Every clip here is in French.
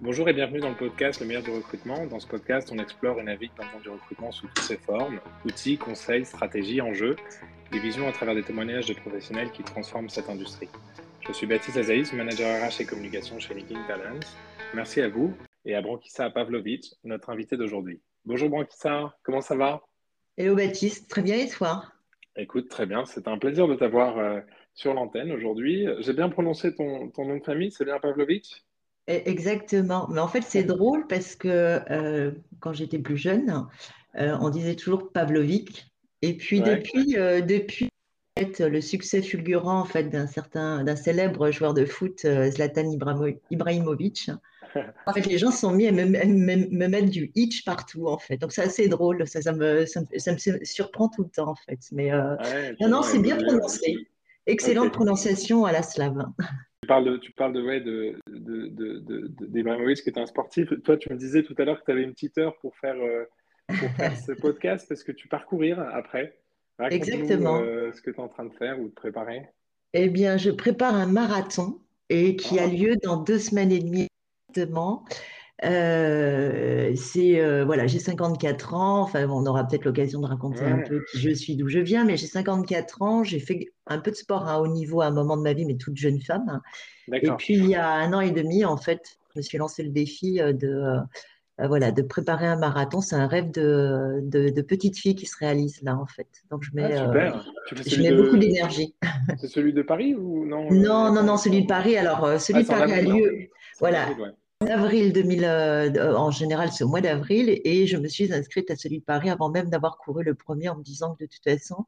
Bonjour et bienvenue dans le podcast Le meilleur du recrutement. Dans ce podcast, on explore et navigue dans le monde du recrutement sous toutes ses formes, outils, conseils, stratégies, enjeux, et visions à travers des témoignages de professionnels qui transforment cette industrie. Je suis Baptiste Azaïs, manager RH et communication chez Linking Talents. Merci à vous et à Brankissa Pavlovic, notre invité d'aujourd'hui. Bonjour Brankissa, comment ça va? Hello Baptiste, très bien et toi? Écoute, très bien, c'est un plaisir de t'avoir euh, sur l'antenne aujourd'hui. J'ai bien prononcé ton, ton, nom de famille, c'est bien Pavlovic exactement. Mais en fait, c'est drôle parce que euh, quand j'étais plus jeune, euh, on disait toujours Pavlovic. Et puis depuis, euh, depuis le succès fulgurant en fait d'un certain, d'un célèbre joueur de foot, Zlatan Ibrahimovic, en fait, les gens sont mis à me, me, mettre du hitch partout en fait. Donc c'est assez drôle. Ça, ça, me, ça, me, surprend tout le temps en fait. Mais non, non, c'est bien prononcé. Excellente prononciation à la slave. Tu parles de, tu parles de, ouais, de, de, de, qui est un sportif. Toi, tu me disais tout à l'heure que tu avais une petite heure pour faire, euh, pour faire ce podcast parce que tu pars courir après? Exactement. Euh, ce que tu es en train de faire ou de préparer. Eh bien, je prépare un marathon et qui a ah. lieu dans deux semaines et demie exactement. Euh, c'est euh, voilà, j'ai 54 ans. Enfin, on aura peut-être l'occasion de raconter un peu qui je suis, d'où je viens, mais j'ai 54 ans. J'ai fait un peu de sport à haut niveau à un moment de ma vie, mais toute jeune femme. Et puis il y a un an et demi, en fait, je me suis lancé le défi euh, de voilà, de préparer un marathon. C'est un rêve de, de, petite fille qui se réalise là, en fait. Donc je mets, ah, je mets beaucoup d'énergie. C'est celui de Paris ou non Non, non, non, celui de Paris. Alors celui ah, de Paris a lieu. Voilà avril 2000, euh, en général, c'est au mois d'avril, et je me suis inscrite à celui de Paris avant même d'avoir couru le premier en me disant que de toute façon,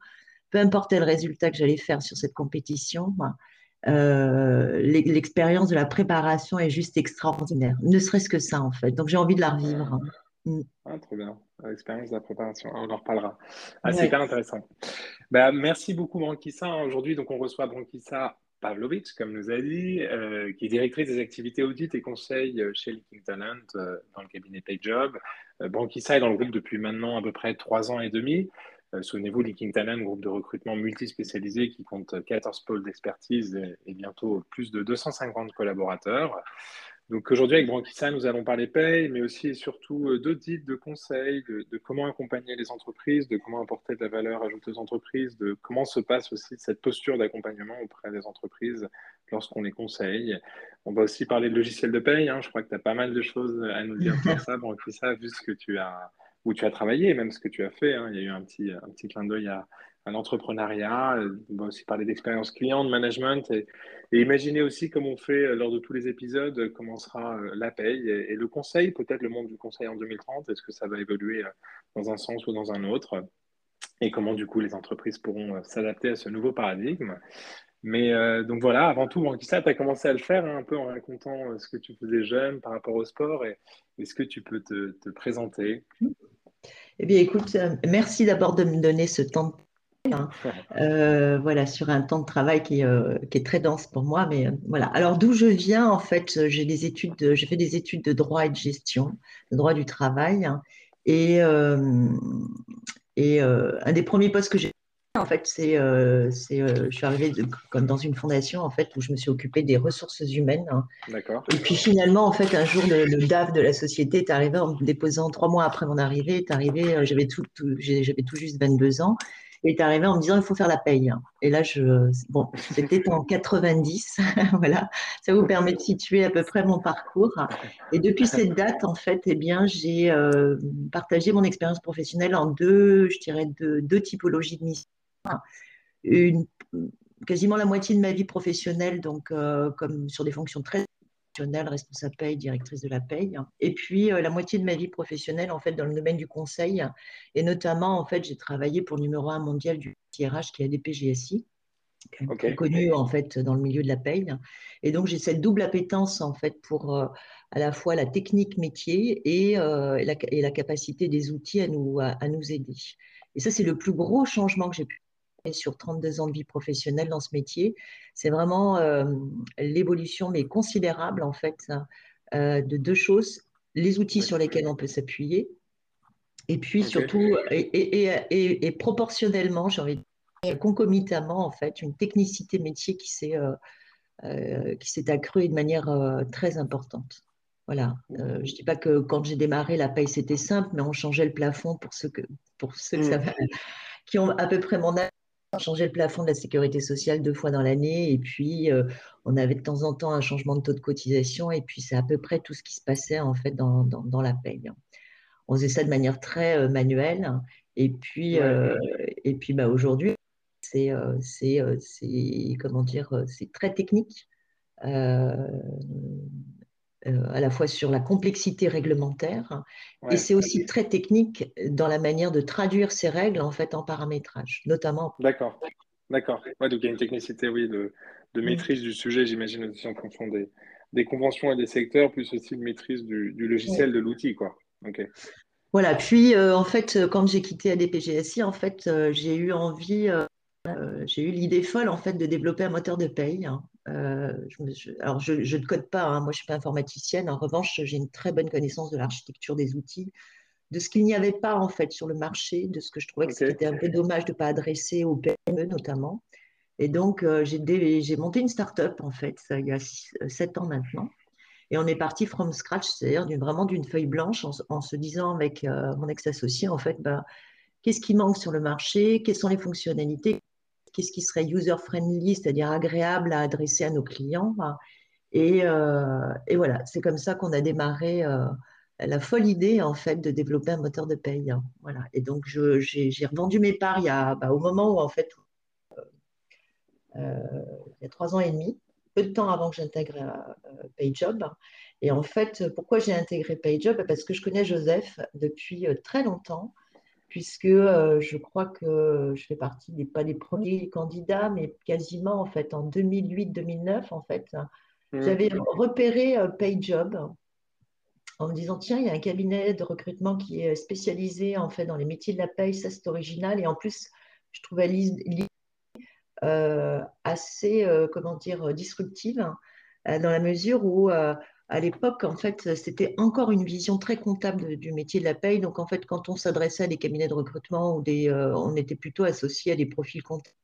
peu importe le résultat que j'allais faire sur cette compétition, euh, l'expérience de la préparation est juste extraordinaire. Ne serait-ce que ça, en fait. Donc, j'ai envie de la revivre. Mm. Ah, trop bien. L'expérience de la préparation. On en reparlera. Ah, c'est hyper intéressant. Bah, merci beaucoup, Branquissa. Aujourd'hui, donc, on reçoit Branquissa Pavlovic, comme nous a dit, euh, qui est directrice des activités audit et conseil euh, chez Linking Talent euh, dans le cabinet PayJob. Euh, est dans le groupe depuis maintenant à peu près trois ans et demi. Souvenez-vous, Linking Talent, groupe de recrutement multispécialisé qui compte 14 pôles d'expertise et, bientôt plus de 250 collaborateurs. Donc aujourd'hui, avec Branquissa, nous allons parler paye, mais aussi et surtout euh, d'audit, de conseils, de, comment accompagner les entreprises, de comment apporter de la valeur ajoutée aux entreprises, de comment se passe aussi cette posture d'accompagnement auprès des entreprises lorsqu'on les conseille. On va aussi parler de logiciels de paye. Hein. Je crois que tu as pas mal de choses à nous dire sur ça, Branquissa, vu ce que tu as, où tu as travaillé, même ce que tu as fait. Hein. Il y a eu un petit, un petit clin d'œil à, à l'entrepreneuriat. On va aussi parler d'expérience client, de management et, imaginer aussi, comme on fait euh, lors de tous les épisodes, comment sera euh, la paye et, le conseil, peut-être le monde du conseil en 2030. Est-ce que ça va évoluer euh, dans un sens ou dans un autre Et comment, du coup, les entreprises pourront s'adapter à ce nouveau paradigme mais donc voilà, avant tout, ça, tu as commencé à le faire hein, un peu en racontant ce que tu faisais jeune par rapport au sport. Est-ce que tu peux te, te présenter Eh bien, écoute, merci d'abord de me donner ce temps. Euh, voilà, sur un temps de travail qui, euh, qui, est très dense pour moi. Mais euh, voilà. Alors, d'où je viens, en fait, j'ai des études, j'ai fait des études de droit et de gestion, de droit du travail. Hein. et, et un des premiers postes que j'ai en fait, c'est, c'est je suis arrivée comme dans une fondation en fait où je me suis occupée des ressources humaines. Hein. D'accord. Et puis finalement, en fait, un jour, le, DAF de la société est arrivé en me déposant trois mois après mon arrivée. Est arrivé, j'avais tout, tout j'avais tout juste 22 ans est arrivé en me disant il faut faire la paye. Et là, je, bon, c'était en 90, voilà. Ça vous permet de situer à peu près mon parcours. Et depuis cette date, en fait, eh bien, j'ai euh, partagé mon expérience professionnelle en deux, je dirais, deux, deux typologies de missions. Une, quasiment la moitié de ma vie professionnelle, donc euh, comme sur des fonctions très responsable paye, directrice de la paye. Et puis euh, la moitié de ma vie professionnelle, en fait, dans le domaine du conseil. Et notamment, en fait, j'ai travaillé pour le numéro un mondial du TRH qui est ADP-GSI, okay. connu en fait dans le milieu de la paye. Et donc j'ai cette double appétence en fait pour euh, à la fois la technique métier et, euh, et, la, et, la, capacité des outils à nous, à nous aider. Et ça, c'est le plus gros changement que j'ai pu sur 32 ans de vie professionnelle dans ce métier. C'est vraiment euh, l'évolution, mais considérable en fait, euh, de deux choses les outils sur lesquels on peut s'appuyer, et puis surtout, et, proportionnellement, j'ai envie de dire, concomitamment, en fait, une technicité métier qui s'est euh, qui s'est accrue de manière très importante. Voilà. je ne dis pas que quand j'ai démarré, la paye, c'était simple, mais on changeait le plafond pour ceux, que, pour ceux que ça mm. qui ont à peu près mon âge. On changeait le plafond de la sécurité sociale deux fois dans l'année et puis on avait de temps en temps un changement de taux de cotisation et puis c'est à peu près tout ce qui se passait en fait dans, dans, la paye. On faisait ça de manière très manuelle et puis, et puis bah, aujourd'hui, c'est, c'est, comment dire, c'est très technique. Euh, à la fois sur la complexité réglementaire et c'est aussi très technique dans la manière de traduire ces règles en fait en paramétrage, notamment. D'accord, d'accord. donc il y a une technicité, oui, de, de maîtrise du sujet, j'imagine aussi en fonction des, des, conventions et des secteurs, plus aussi de maîtrise du, du logiciel, de l'outil, quoi. Ok. Voilà. Puis euh, en fait, quand j'ai quitté ADPGSI, en fait, euh, j'ai eu envie j'ai eu l'idée folle en fait de développer un moteur de paye. Hein. Euh, je, alors, je, ne code pas, hein, moi je ne suis pas informaticienne. En revanche, j'ai une très bonne connaissance de l'architecture des outils, de ce qu'il n'y avait pas en fait sur le marché, de ce que je trouvais que c'était un peu dommage de ne pas adresser aux PME notamment. Et donc, euh, j'ai monté une start-up en fait, il y a euh, sept ans maintenant. Et on est parti from scratch, c'est-à-dire vraiment d'une feuille blanche en, se disant avec mon ex-associé, en fait, bah, qu'est-ce qui manque sur le marché, quelles sont les fonctionnalités, qu'est-ce qui serait user-friendly, c'est-à-dire agréable à adresser à nos clients. Et, euh, voilà, c'est comme ça qu'on a démarré euh, la folle idée en fait de développer un moteur de paye. Voilà. Et donc j'ai revendu mes parts il y a, bah, au moment où en fait euh, il y a trois ans et demi, peu de temps avant que j'intègre PayJob. Et en fait, pourquoi j'ai intégré PayJob? Parce que je connais Joseph depuis très longtemps puisque euh, je crois que je fais partie des pas des premiers candidats, mais quasiment en fait en 2008-2009 en fait, mmh. j'avais repéré euh, PayJob en me disant tiens il y a un cabinet de recrutement qui est spécialisé en fait dans les métiers de la paye, ça c'est original et en plus je trouvais l'idée euh, assez comment dire disruptive dans la mesure où à l'époque, en fait, c'était encore une vision très comptable du métier de la paye. Donc, en fait, quand on s'adressait à des cabinets de recrutement ou des, euh, on était plutôt associé à des profils comptables.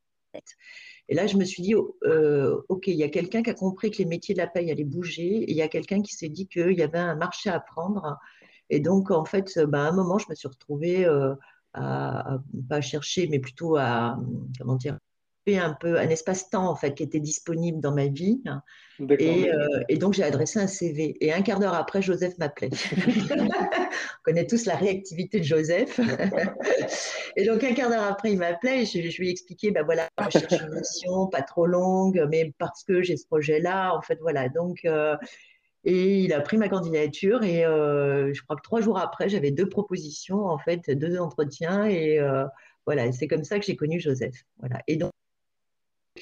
Et là, je me suis dit, euh, OK, il y a quelqu'un qui a compris que les métiers de la paye allaient bouger il y a quelqu'un qui s'est dit qu'il y avait un marché à prendre. Et donc, en fait, bah, à un moment, je me suis retrouvée euh, à, à, pas chercher, mais plutôt à, comment dire, un peu un espace-temps en fait qui était disponible dans ma vie. Et, euh, et, donc j'ai adressé un CV. Et un quart d'heure après, Joseph m'appelait. On connaît tous la réactivité de Joseph. et donc un quart d'heure après, il m'appelait et je, lui ai expliqué, ben voilà, je cherche une mission pas trop longue, mais parce que j'ai ce projet-là, en fait, voilà. Donc euh, et il a pris ma candidature et euh, je crois que trois jours après, j'avais deux propositions, en fait, deux entretiens et voilà, c'est comme ça que j'ai connu Joseph. Voilà. Et donc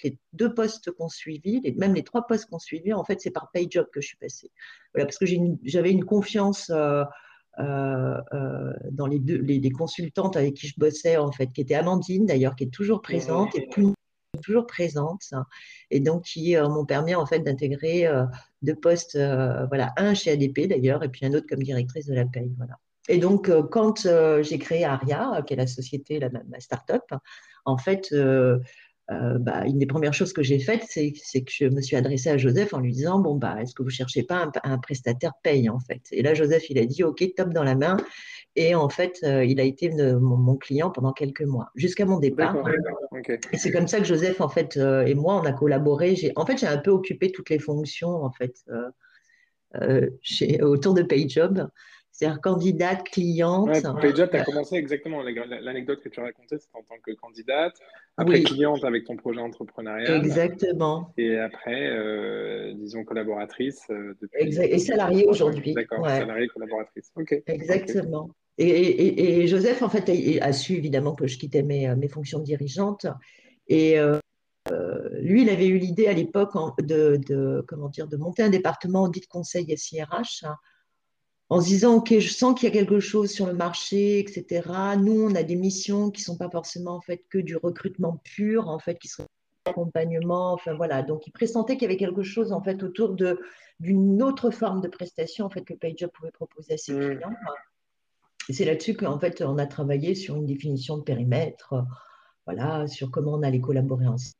les deux postes qu'on suivi, même les trois postes qu'on suivi, en fait, c'est par PayJob que je suis passée. Voilà, parce que j'avais une, confiance euh, euh, euh, dans les, deux, les, consultantes avec qui je bossais, en fait, qui était Amandine d'ailleurs, qui est toujours présente, et plus toujours présente, et donc qui m'ont permis en fait d'intégrer deux postes, voilà, un chez ADP d'ailleurs, et puis un autre comme directrice de la paye, voilà. Et donc, quand j'ai créé Aria, qui est la société, la, ma start-up, en fait, euh, bah, une des premières choses que j'ai faites, c'est, que je me suis adressée à Joseph en lui disant Bon, bah, est-ce que vous ne cherchez pas un, prestataire paye en fait? Et là, Joseph, il a dit Ok, top dans la main. Et en fait, euh, il a été mon, client pendant quelques mois, jusqu'à mon départ. Et c'est comme ça que Joseph, en fait, euh, et moi, on a collaboré. J'ai, en fait, j'ai un peu occupé toutes les fonctions, en fait, chez, autour de PayJob c'est-à-dire candidate, cliente. Ouais, PayJob, tu as commencé exactement. L'anecdote que tu racontais, c'était en tant que candidate. Après, cliente avec ton projet entrepreneurial. Exactement. Et après, euh, disons, collaboratrice. Euh, et salariée aujourd'hui. D'accord, salariée, collaboratrice. OK. Exactement. Et, Joseph, en fait, a, su évidemment que je quittais mes, mes fonctions dirigeantes. Et euh, lui, il avait eu l'idée à l'époque de, de, comment dire, de monter un département audit conseil SIRH en se disant, OK, je sens qu'il y a quelque chose sur le marché, etc. Nous, on a des missions qui ne sont pas forcément en fait que du recrutement pur, en fait, qui sont accompagnement, enfin voilà. Donc, il pressentait qu'il y avait quelque chose en fait autour de d'une autre forme de prestation en fait que PageUp pouvait proposer à ses mmh. clients. Et c'est là-dessus qu'en fait on a travaillé sur une définition de périmètre, voilà, sur comment on allait collaborer ensemble.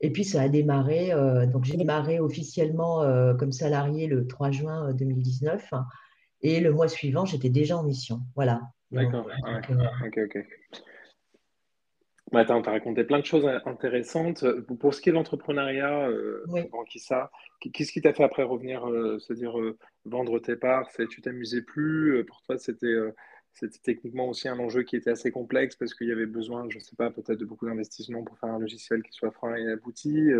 Et puis ça a démarré, donc j'ai démarré officiellement comme salarié le 3 juin 2019. Et le mois suivant, j'étais déjà en mission. Voilà. D'accord. ok, ok. Bah, tu as raconté plein de choses intéressantes. Pour ce qui est de l'entrepreneuriat, euh, ça qu'est-ce qui t'a fait après revenir, euh, se dire euh, vendre tes parts? Tu t'amusais plus? Euh, Pour toi, c'était c'était techniquement aussi un enjeu qui était assez complexe parce qu'il y avait besoin, je ne sais pas, peut-être de beaucoup d'investissements pour faire un logiciel qui soit franc et abouti.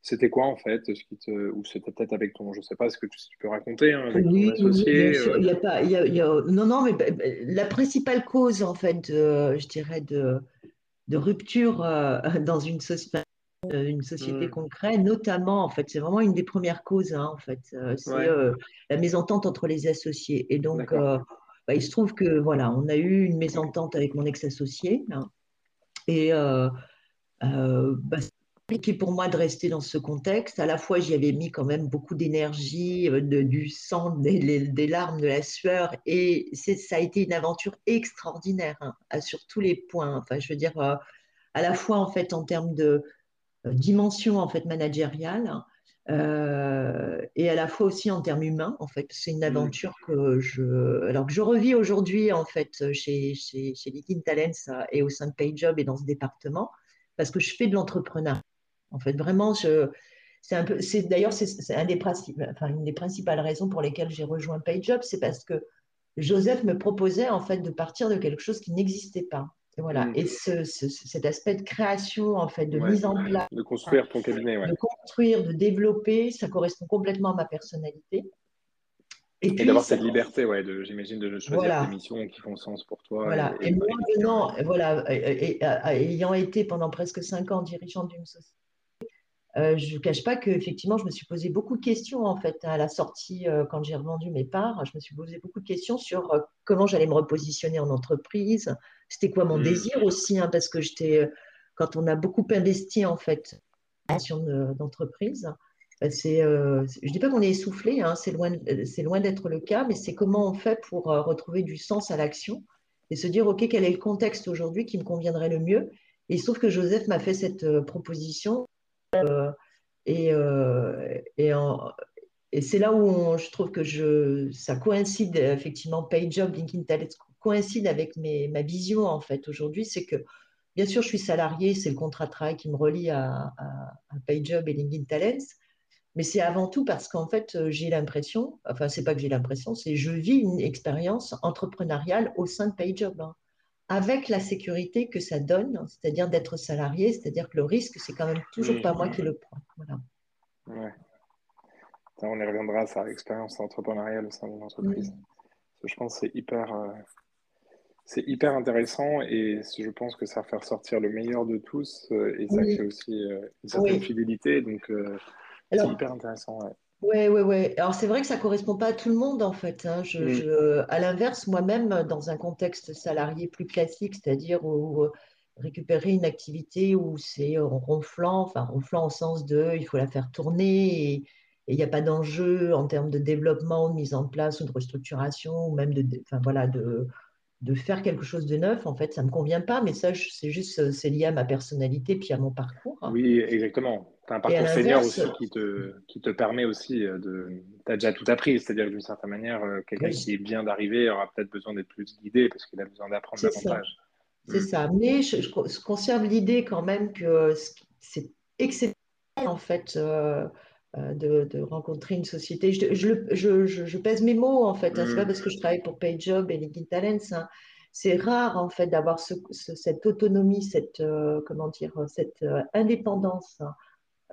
C'était quoi en fait ce qui te... Ou c'était peut-être avec ton, je ne sais pas, ce que tu, peux raconter hein, avec oui, ton associé Il y a pas, il y a, Non, non, mais bah, bah, la principale cause en fait, je dirais, de, de rupture euh, dans une, société euh, une société mm. qu'on crée, notamment, en fait, c'est vraiment une des premières causes, hein, en fait, euh, c'est la mésentente entre les associés. Et donc, bah, il se trouve que, voilà, on a eu une mésentente avec mon ex-associé, hein, et bah, compliqué pour moi de rester dans ce contexte. À la fois, j'y avais mis quand même beaucoup d'énergie, euh, du sang, des, larmes, de la sueur, et ça a été une aventure extraordinaire hein, sur tous les points. Enfin, je veux dire, euh, à la fois en fait en termes de euh, dimension en fait managériale. et à la fois aussi en termes humains, en fait, c'est une aventure que je, alors que je revis aujourd'hui en fait chez chez, chez Talents et au sein de PayJob et dans ce département, parce que je fais de l'entrepreneuriat en fait, vraiment, c'est un peu, c'est d'ailleurs c'est un des enfin, une des principales raisons pour lesquelles j'ai rejoint PayJob, c'est parce que Joseph me proposait en fait de partir de quelque chose qui n'existait pas. Et voilà. Mmh. Et ce, cet aspect de création, en fait, de mise en place, de construire ton cabinet, de construire, de développer, ça correspond complètement à ma personnalité. Et, d'avoir cette liberté, ouais, j'imagine, de choisir des missions qui font sens pour toi. Voilà. Et, moi, venant, voilà, ayant été pendant presque cinq ans dirigeant d'une société je ne cache pas qu'effectivement, je me suis posé beaucoup de questions en fait à la sortie euh, quand j'ai revendu mes parts. Je me suis posé beaucoup de questions sur euh, comment j'allais me repositionner en entreprise. C'était quoi mon mmh. désir aussi, hein, parce que j'étais, quand on a beaucoup investi en fait en d'entreprise, je dis pas qu'on est essoufflé, hein, c'est loin, c'est loin d'être le cas, mais c'est comment on fait pour retrouver du sens à l'action et se dire ok quel est le contexte aujourd'hui qui me conviendrait le mieux? Et il se trouve que Joseph m'a fait cette proposition euh, et, euh, et, c'est là où je trouve que ça coïncide effectivement, PayJob, LinkedIn Talent coïncide avec ma vision en fait aujourd'hui, c'est que bien sûr je suis salarié, c'est le contrat de travail qui me relie à, à, PayJob et LinkedIn Talents, mais c'est avant tout parce qu'en fait j'ai l'impression, enfin c'est pas que j'ai l'impression, c'est je vis une expérience entrepreneuriale au sein de PayJob. Hein avec la sécurité que ça donne, c'est-à-dire d'être salarié, c'est-à-dire que le risque, c'est quand même toujours pas moi qui le prends. Voilà. Ouais. On y reviendra à ça, l'expérience entrepreneuriale au sein d'une entreprise. Je pense que c'est hyper, euh, c'est hyper intéressant et je pense que ça va faire sortir le meilleur de tous euh, et ça fait aussi euh, une certaine fidélité. Donc, c'est hyper intéressant. Oui, oui, oui. Alors c'est vrai que ça ne correspond pas à tout le monde en fait. Hein. Mm. à l'inverse, moi-même, dans un contexte salarié plus classique, c'est-à-dire où euh, récupérer une activité où c'est ronflant, enfin ronflant au sens de il faut la faire tourner et il n'y a pas d'enjeu en termes de développement, de mise en place ou de restructuration ou même de, enfin, voilà, de, de faire quelque chose de neuf, en fait, ça ne me convient pas, mais ça, c'est juste, c'est lié à ma personnalité puis à mon parcours. Oui, exactement. Tu as un parcours senior aussi qui te, qui te permet aussi euh, de. Tu as déjà tout appris, c'est-à-dire d'une certaine manière, euh, quelqu'un qui est bien d'arriver aura peut-être besoin d'être plus guidé parce qu'il a besoin d'apprendre davantage. C'est ça. Mm. Mais je, conserve l'idée quand même que c'est exceptionnel, en fait. Euh, de, rencontrer une société. Je, je, je, pèse mes mots, en fait. Hein. C'est pas mm. parce que je travaille pour PayJob et LinkedIn Talents. Hein. C'est rare, en fait, d'avoir cette autonomie, cette, comment dire, cette indépendance hein.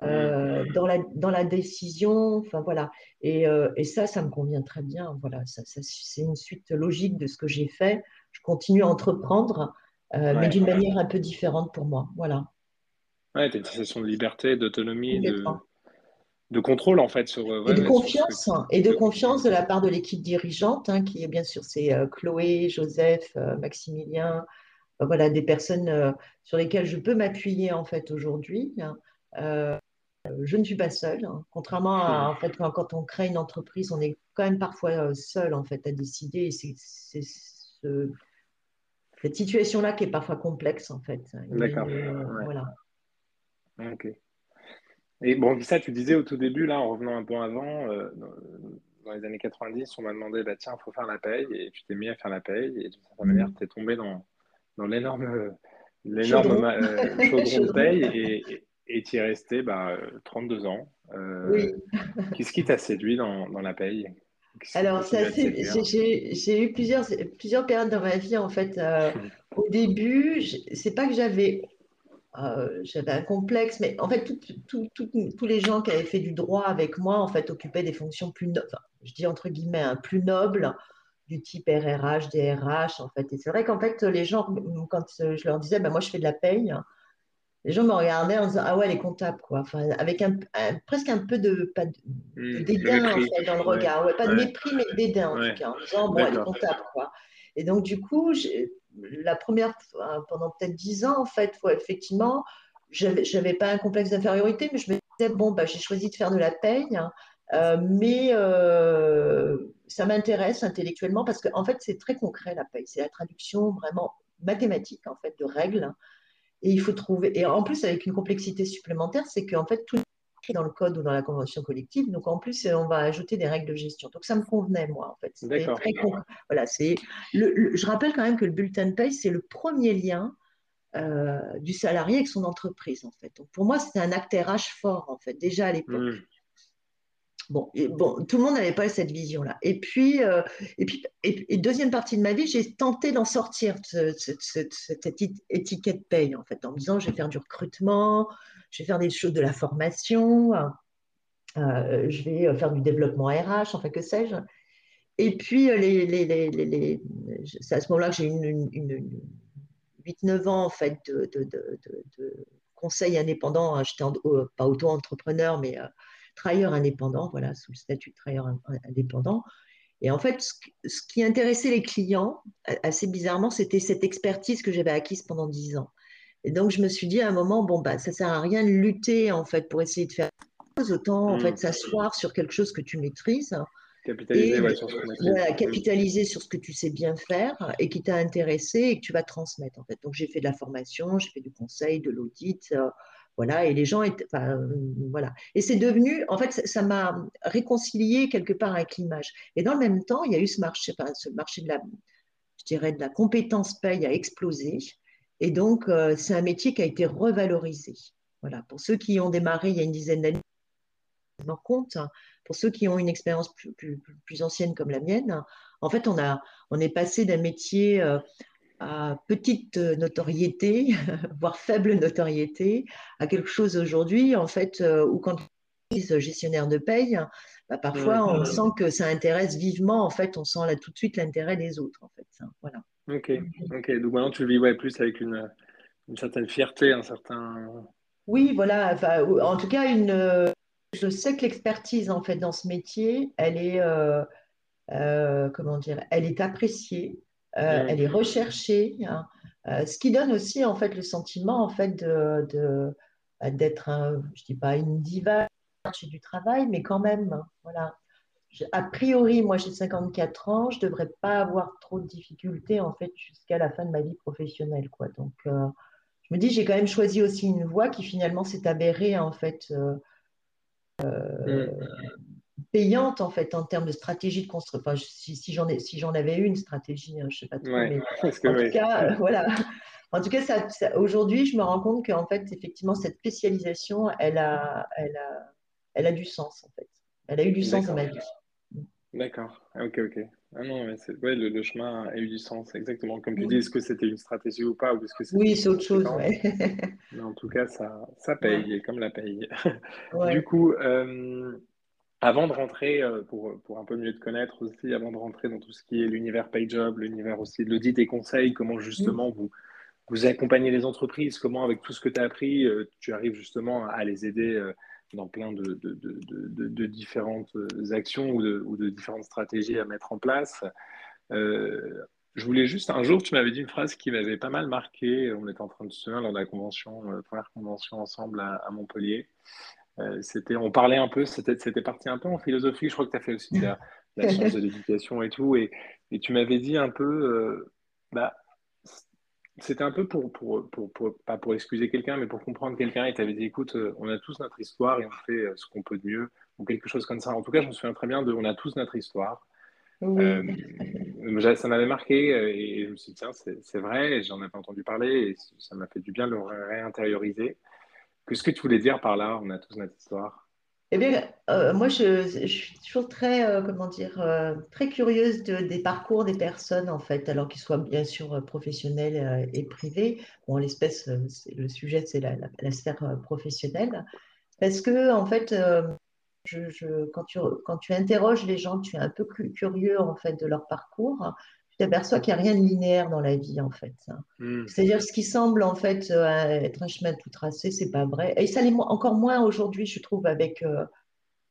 Euh, mmh. dans, la, dans la décision. Enfin, voilà. Et, euh, et, ça, ça me convient très bien. Voilà, ça, c'est une suite logique de ce que j'ai fait. Je continue à entreprendre, euh, mais d'une manière un peu différente pour moi. Voilà. Ouais, tu as une sensation de liberté, d'autonomie, de, de, contrôle en fait. Sur, et de confiance, et de confiance de la part de l'équipe dirigeante, hein, qui est bien sûr c'est Chloé, Joseph, Maximilien, voilà, des personnes sur lesquelles je peux m'appuyer en fait aujourd'hui. Hein je ne suis pas seule. Hein. Contrairement à en fait, quand, on crée une entreprise, on est quand même parfois euh, seul en fait, à décider. Et c'est cette situation-là qui est parfois complexe en fait. D'accord. Euh, voilà. Ok. Et bon, ça, tu disais au tout début, là, en revenant un peu avant, euh, dans les années 90, on m'a demandé, bah, tiens, il faut faire la paye, et tu t'es mis à faire la paye, et de certaine manière, tu es tombé dans, dans l'énorme l'énorme chaudron. de paye, et tu y es resté bah, 32 ans. Euh, Qu'est-ce qui t'a séduit dans, dans, la paye? Alors, j'ai eu plusieurs, plusieurs périodes dans ma vie, en fait. Euh, au début, c'est pas que j'avais euh, j'avais un complexe, mais en fait, tous les gens qui avaient fait du droit avec moi, en fait, occupaient des fonctions plus, enfin, je dis entre guillemets, hein, plus nobles, du type RRH, DRH, en fait. Et c'est vrai qu'en fait, les gens, quand je leur disais, ben, moi, je fais de la paye, les gens me regardaient en disant, ah ouais, elle est comptable, quoi. Enfin, avec un, presque un peu de, pas de, mmh, dédain, en fait, dans le regard. pas de mépris, mais de dédain, en tout cas, en disant, bon, elle est comptable, quoi. Et donc, du coup, la première, pendant peut-être dix ans, en fait, effectivement, je n'avais pas un complexe d'infériorité, mais je me disais, bon, bah, j'ai choisi de faire de la paye, euh, mais euh, ça m'intéresse intellectuellement parce qu'en en fait, c'est très concret, la paye. C'est la traduction vraiment mathématique, en fait, de règles. Et il faut trouver, et en plus, avec une complexité supplémentaire, c'est qu'en fait, tout est dans le code ou dans la convention collective. Donc, en plus, on va ajouter des règles de gestion. Donc, ça me convenait, moi, en fait. Très Voilà, c'est le, je rappelle quand même que le bulletin de paye, c'est le premier lien euh, du salarié avec son entreprise, en fait. Donc, pour moi, c'était un acte RH fort, en fait, déjà à l'époque. Mmh. Bon, bon, tout le monde n'avait pas cette vision-là. Et puis, euh, et puis, deuxième partie de ma vie, j'ai tenté d'en sortir de, cette étiquette paye, en fait, en me disant, je vais faire du recrutement, je vais faire des choses de la formation, euh, je vais faire du développement RH, enfin, que sais-je. Et puis, euh, les, les, les, c'est à ce moment-là que j'ai eu une, une, 8-9 ans, en fait, de, conseil indépendant. J'étais pas auto-entrepreneur, mais travailleur indépendant, voilà, sous le statut de travailleur indépendant. Et en fait, ce, qui intéressait les clients, assez bizarrement, c'était cette expertise que j'avais acquise pendant dix ans. Et donc, je me suis dit à un moment, bon, bah, ça sert à rien de lutter, en fait, pour essayer de faire chose, autant, en mmh. fait, s'asseoir sur quelque chose que tu maîtrises. Capitaliser, sur ce que capitaliser sur ce que tu sais bien faire et qui t'a intéressé et que tu vas transmettre, en fait. Donc, j'ai fait de la formation, j'ai fait du conseil, de l'audit, euh, voilà, et les gens étaient, euh, voilà. Et c'est devenu, en fait, ça m'a réconcilié quelque part avec l'image. Et dans le même temps, il y a eu ce marché, ce marché de la, je dirais, de la compétence paye a explosé. Et donc, euh, c'est un métier qui a été revalorisé. Voilà, pour ceux qui ont démarré il y a une dizaine d'années, je compte. Hein. Pour ceux qui ont une expérience plus, plus, ancienne comme la mienne, en fait, on, a, on est passé d'un métier euh, à petite notoriété, voire faible notoriété, à quelque chose aujourd'hui, en fait, euh, où quand on est gestionnaire de paye, bah, parfois on sent que ça intéresse vivement, en fait, on sent là tout de suite l'intérêt des autres, en fait. Voilà. Ok, ok. Donc maintenant tu le vis plus avec une, une, certaine fierté, un certain. Oui, voilà. Enfin, en tout cas, une. Je sais que l'expertise en fait dans ce métier, elle est, euh, euh, comment dire, elle est appréciée. Euh, elle est recherchée, hein. euh, ce qui donne aussi en fait le sentiment en fait de, bah, d'être, je dis pas une diva du travail, mais quand même, hein, voilà. A priori, moi j'ai 54 ans, je devrais pas avoir trop de difficultés en fait jusqu'à la fin de ma vie professionnelle, quoi. Donc, euh, je me dis j'ai quand même choisi aussi une voie qui finalement s'est avérée en fait mm payante en fait en termes de stratégie de construction. Enfin, si, si j'en si avais eu une stratégie, hein, je sais pas trop, mais en tout cas, voilà. En tout cas, ça, aujourd'hui, je me rends compte qu'en fait, effectivement, cette spécialisation, elle a, elle a, elle a du sens en fait. Elle a eu du sens dans ma vie. D'accord. Ah, ok, ok. Ah non, mais ouais, le, chemin a eu du sens, exactement. Comme tu dis, est-ce que c'était une stratégie ou pas ou que Oui, c'est autre chose. Ouais. mais en tout cas, ça, ça paye, comme la paye. du coup, euh, avant de rentrer, euh, pour, pour, un peu mieux te connaître aussi, avant de rentrer dans tout ce qui est l'univers PayJob, l'univers aussi de l'audit et conseils, comment justement vous, vous accompagnez les entreprises, comment avec tout ce que tu as appris, euh, tu arrives justement à les aider euh, dans plein de, de, de, de, différentes actions ou, ou de, différentes stratégies à mettre en place. je voulais juste, un jour, tu m'avais dit une phrase qui m'avait pas mal marqué. On était en train de se souvenir lors de la convention, première convention ensemble à, à Montpellier. Euh, c'était, on parlait un peu, c'était, c'était parti un peu en philosophie. Je crois que tu as fait aussi de la, la science de l'éducation et tout. Et, et tu m'avais dit un peu, euh, bah, c'était un peu pour, pour, pour, pour, pas pour excuser quelqu'un, mais pour comprendre quelqu'un. Et tu avais dit, écoute, euh, on a tous notre histoire et on fait ce qu'on peut de mieux, ou quelque chose comme ça. En tout cas, je me souviens très bien de, on a tous notre histoire. Oui. Euh, ça m'avait marqué et je me suis dit, tiens, c'est vrai, j'en avais entendu parler et ça m'a fait du bien de le réintérioriser. Qu'est-ce que tu voulais dire par là On a tous notre histoire. Eh bien, euh, moi, je, suis toujours très, comment dire, très curieuse de, des parcours des personnes, en fait, alors qu'ils soient bien sûr professionnels et privés. Bon, l'espèce, le sujet, c'est la, sphère professionnelle. Parce que, en fait, quand, tu, quand tu interroges les gens, tu es un peu curieux en fait de leur parcours. Tu t'aperçois qu'il n'y a rien de linéaire dans la vie en fait. Mm. C'est-à-dire ce qui semble en fait euh, être un chemin tout tracé, c'est pas vrai. Et ça l'est encore moins aujourd'hui, je trouve, avec euh,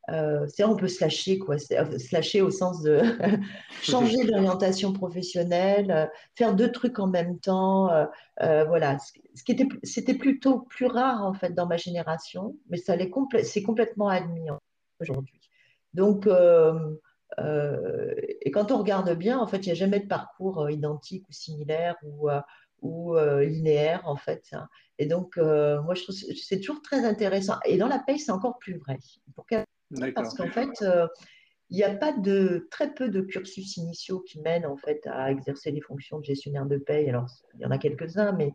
euh, c'est on peut se lâcher, quoi. Se lâcher au sens de changer d'orientation professionnelle, faire deux trucs en même temps. voilà. Ce qui était, c'était plutôt plus rare, en fait, dans ma génération, mais ça c'est complètement admis aujourd'hui. Donc, euh, et quand on regarde bien, en fait, il n'y a jamais de parcours euh, identique ou similaire ou, ou linéaire, en fait. Et donc, moi, je trouve c'est toujours très intéressant. Et dans la paye, c'est encore plus vrai. Parce qu'en fait, il n'y a pas de très peu de cursus initiaux qui mènent en fait à exercer les fonctions de gestionnaire de paye. Alors, il y en a quelques-uns, mais,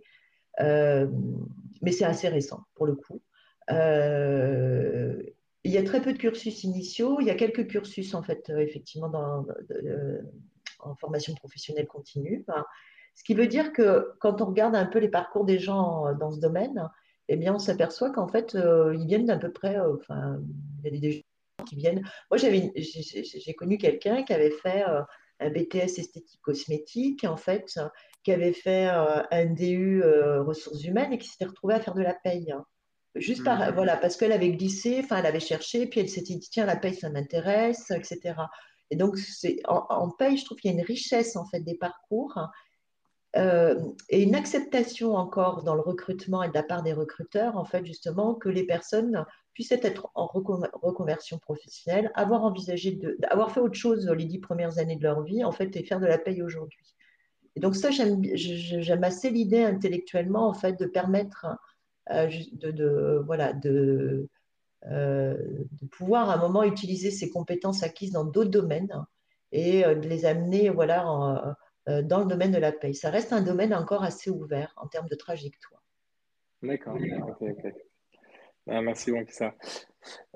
mais c'est assez récent pour le coup. Euh, il y a très peu de cursus initiaux. Il y a quelques cursus, en fait, euh, effectivement, dans, euh, en formation professionnelle continue. ce qui veut dire que quand on regarde un peu les parcours des gens euh, dans ce domaine, eh bien, on s'aperçoit qu'en fait, ils viennent d'à peu près. Il y a des gens qui viennent. Moi, j'ai connu quelqu'un qui avait fait un BTS esthétique cosmétique, en fait, qui avait fait un DU ressources humaines et qui s'était retrouvé à faire de la paye. Hein. Juste par, mmh. voilà, parce qu'elle avait glissé, enfin, elle avait cherché, puis elle s'était dit, tiens, la paye, ça m'intéresse, etc. Et donc, c'est, en, paye, je trouve qu'il y a une richesse, en fait, des parcours euh, et une acceptation encore dans le recrutement et de la part des recruteurs, en fait, justement, que les personnes puissent être en reconversion professionnelle, avoir envisagé de, avoir fait autre chose les dix premières années de leur vie, en fait, et faire de la paye aujourd'hui. Et donc, ça, j'aime, j'aime assez l'idée intellectuellement, en fait, de permettre euh, de, voilà, de, euh, de, pouvoir à un moment utiliser ces compétences acquises dans d'autres domaines et euh, de les amener voilà, dans le domaine de la paix. Ça reste un domaine encore assez ouvert en termes de trajectoire. D'accord, ah, merci beaucoup ça.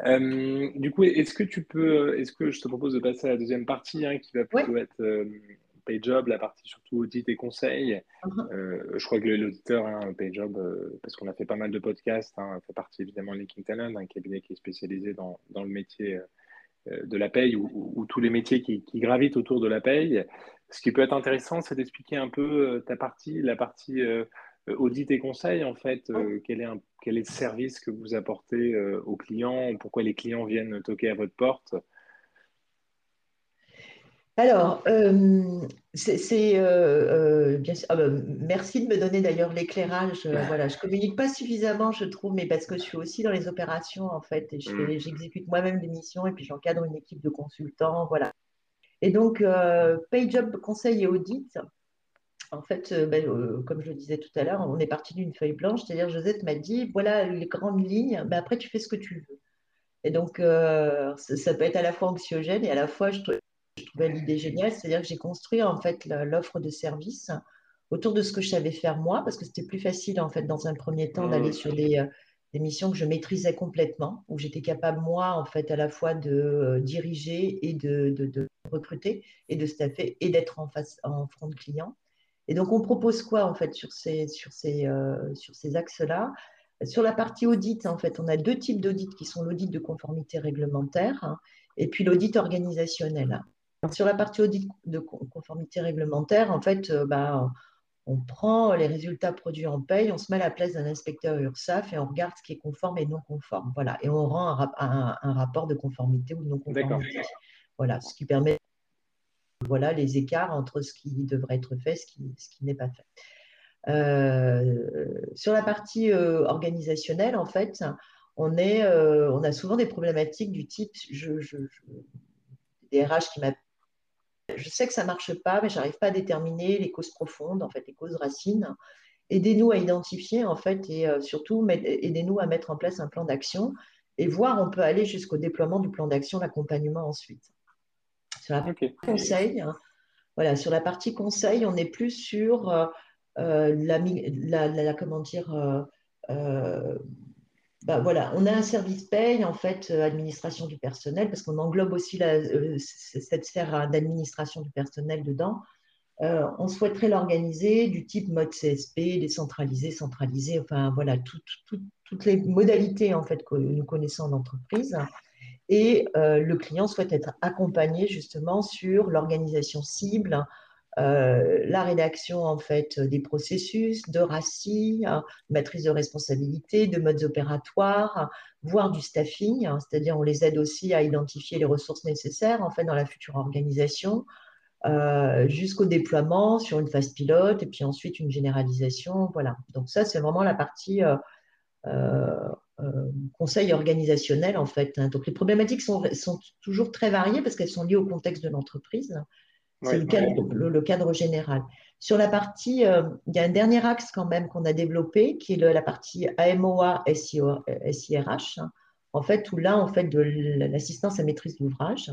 du coup, est-ce que tu peux, est-ce que je te propose de passer à la deuxième partie hein, qui va plutôt être PayJob, la partie surtout audit et conseil. Uh-huh. Euh, je crois que l'auditeur, hein, PayJob, euh, parce qu'on a fait pas mal de podcasts, hein, fait partie évidemment de Linking Talent, un cabinet qui est spécialisé dans, dans le métier euh, de la paye ou, tous les métiers qui, qui, gravitent autour de la paye. Ce qui peut être intéressant, c'est d'expliquer un peu ta partie, la partie audit et conseil, en fait, quel, est un, quel est le service que vous apportez aux clients, pourquoi les clients viennent toquer à votre porte. Alors, euh, c'est euh, euh, bien ah bah, merci de me donner d'ailleurs l'éclairage. voilà, je communique pas suffisamment, je trouve, mais parce que je suis aussi dans les opérations en fait, et mmh. j'exécute moi-même des missions et puis j'encadre une équipe de consultants, voilà. Et donc, PayJob conseil et audit. En fait, ben, comme je le disais tout à l'heure, on est parti d'une feuille blanche, c'est-à-dire Josette m'a dit voilà les grandes lignes, ben, après tu fais ce que tu veux. Et donc, ça, ça, peut être à la fois anxiogène et à la fois je je trouvais l'idée géniale, c'est-à-dire que j'ai construit en fait l'offre de service autour de ce que je savais faire moi, parce que c'était plus facile en fait dans un premier temps d'aller sur euh, des, missions que je maîtrisais complètement, où j'étais capable moi en fait à la fois de euh, diriger et de, recruter et de staffer et d'être en face en front de client. Et donc on propose quoi en fait sur ces sur ces euh, sur ces axes-là? Sur la partie audit, en fait, on a deux types d'audit qui sont l'audit de conformité réglementaire et puis l'audit organisationnel. Sur la partie audit de conformité réglementaire, en fait, euh, bah, on prend les résultats produits en paye, on se met à la place d'un inspecteur URSAF et on regarde ce qui est conforme et non conforme. Voilà. Et on rend un, rapport de conformité ou de non conformité. Voilà, ce qui permet voilà les écarts entre ce qui devrait être fait et ce qui, ce qui n'est pas fait. Euh, sur la partie euh, organisationnelle, en fait, on, est, on a souvent des problématiques du type je, je, des RH qui m'appellent je sais que ça marche pas, mais j'arrive pas à déterminer les causes profondes, en fait, les causes racines. Aidez-nous à identifier, en fait, et surtout, aidez-nous à mettre en place un plan d'action et voir, on peut aller jusqu'au déploiement du plan d'action, l'accompagnement ensuite. Sur la partie conseil, hein, voilà, sur la partie conseil, on est plus sur euh, euh, la, comment dire, euh, bah, voilà, on a un service paye, en fait, administration du personnel, parce qu'on englobe aussi cette sphère d'administration du personnel dedans. on souhaiterait l'organiser du type mode CSP, décentralisé, centralisé, enfin voilà, toutes les modalités en fait que nous connaissons en entreprise et euh, le client souhaite être accompagné justement sur l'organisation cible, euh, la rédaction en fait des processus, de RACI, hein, maîtrise de responsabilité, de modes opératoires, voire du staffing, hein, c'est-à-dire on les aide aussi à identifier les ressources nécessaires en fait dans la future organisation, euh, jusqu'au déploiement sur une phase pilote et puis ensuite une généralisation. Voilà. Donc ça c'est vraiment la partie euh, conseil organisationnel en fait. Hein. Donc les problématiques sont toujours très variées parce qu'elles sont liées au contexte de l'entreprise. C'est le, cadre, général. Sur la partie, euh, il y a un dernier axe quand même qu'on a développé qui est la partie AMOA SIRH. Hein. En fait, où là, en fait, de l'assistance à maîtrise d'ouvrage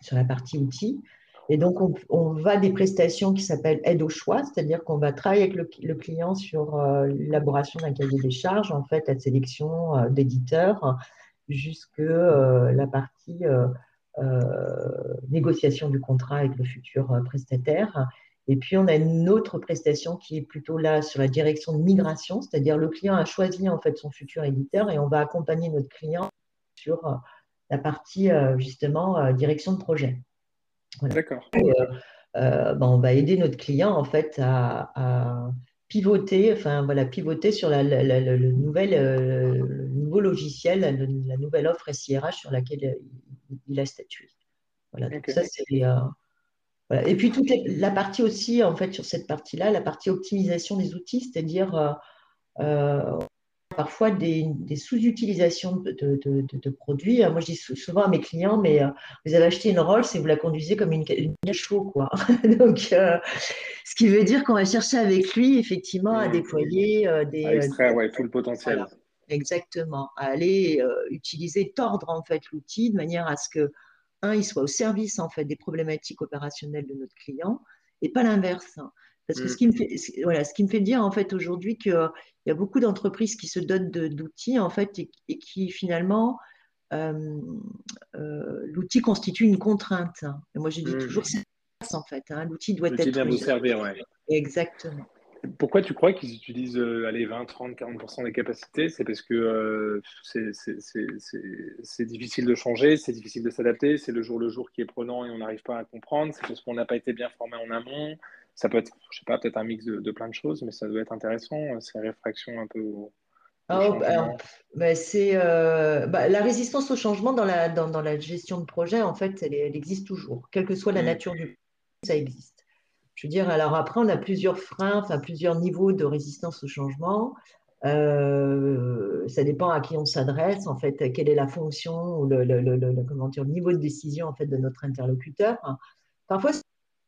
sur la partie outils. Et donc, on, va des prestations qui s'appellent aide au choix, c'est-à-dire qu'on va travailler avec le, client sur euh, l'élaboration d'un cahier des charges, en fait, la sélection euh, d'éditeurs, jusque euh, la partie négociation du contrat avec le futur prestataire. Et puis, on a une autre prestation qui est plutôt là sur la direction de migration, c'est-à-dire le client a choisi en fait son futur éditeur et on va accompagner notre client sur la partie justement direction de projet. D'accord. Euh, euh, ben, on va aider notre client en fait à, pivoter, enfin voilà, pivoter sur la, le, nouvel, euh, le nouveau logiciel, la, nouvelle offre SIRH sur laquelle il, a statué. Voilà, donc ça c'est voilà. Et puis toute la partie aussi, en fait, sur cette partie-là, la partie optimisation des outils, c'est-à-dire parfois des, sous-utilisations de, produits. Moi, je dis souvent à mes clients, mais euh, vous avez acheté une Rolls et vous la conduisez comme une, une quoi. Donc, euh, ce qui veut dire qu'on va chercher avec lui, effectivement, à mmh. déployer euh, des... À extraire, ouais, tout le potentiel. exactement. À aller utiliser, tordre, en fait, l'outil de manière à ce que, un, il soit au service, en fait, des problématiques opérationnelles de notre client et pas l'inverse. Parce que ce mm. qui me fait, voilà, ce qui me fait dire en fait aujourd'hui qu'il y a beaucoup d'entreprises qui se dotent d'outils en fait et, qui finalement euh, euh, l'outil constitue une contrainte. Et moi, j'ai dit mm. toujours c'est en fait. Hein, l'outil doit être. bien vous servir, ouais. Exactement. Pourquoi tu crois qu'ils utilisent euh, allez, 20, 30, 40% des capacités? C'est parce que c'est difficile de changer, c'est difficile de s'adapter, c'est le jour le jour qui est prenant et on n'arrive pas à comprendre, c'est parce qu'on n'a pas été bien formé en amont, ça peut être, je sais pas, peut-être un mix de, plein de choses, mais ça doit être intéressant, euh, ces réfractions un peu. Ah, bah, bah, c'est euh, bah, la résistance au changement dans la, dans, dans, la gestion de projet, en fait, elle, existe toujours. Quelle que soit la mm. nature du projet, ça existe. Je veux dire, alors après, on a plusieurs freins, enfin plusieurs niveaux de résistance au changement. Euh, ça dépend à qui on s'adresse, en fait, quelle est la fonction ou le, le, le, comment dire, le niveau de décision en fait de notre interlocuteur. Parfois,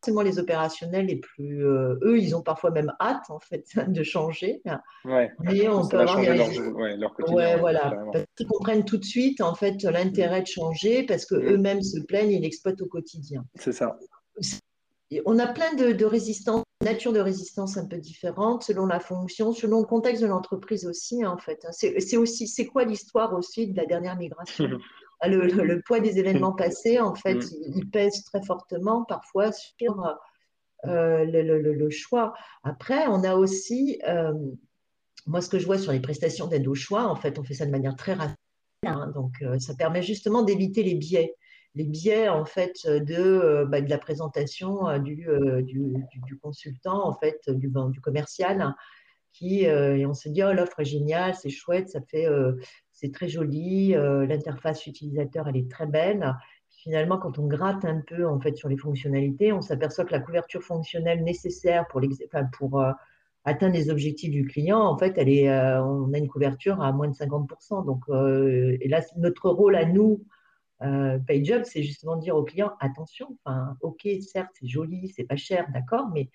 forcément les opérationnels les plus. Euh, eux, ils ont parfois même hâte, en fait, de changer. Ouais, mais on peut avoir des leur, ouais, leur quotidien. voilà. Parce qu'ils comprennent tout de suite, en fait, l'intérêt de changer parce qu'eux-mêmes mm. se plaignent, ils l'exploitent au quotidien. C'est ça. On a plein de, de résistances, nature de résistance un peu différentes selon la fonction, selon le contexte de l'entreprise aussi, en fait. C'est aussi, c'est quoi l'histoire aussi de la dernière migration? le, poids des événements passés, en fait, mm. il, pèse très fortement parfois sur euh, le, choix. Après, on a aussi, euh, moi, ce que je vois sur les prestations d'aide au choix, en fait, on fait ça de manière très rapide. Hein, donc, euh, ça permet justement d'éviter les biais. Les biais, en fait, de, bah, de la présentation du, du, consultant, en fait, du, du commercial, qui, et on se dit, oh, l'offre est géniale, c'est chouette, ça fait c'est très joli, euh, l'interface utilisateur, elle est très belle. Finalement, quand on gratte un peu en fait sur les fonctionnalités, on s'aperçoit que la couverture fonctionnelle nécessaire pour, pour euh, atteindre les objectifs du client, en fait, elle est, euh, on a une couverture à moins de 50%. Donc, et là, notre rôle à nous, Euh, PayJob, c'est justement dire au client attention, enfin, ok, certes, c'est joli, c'est pas cher, d'accord, mais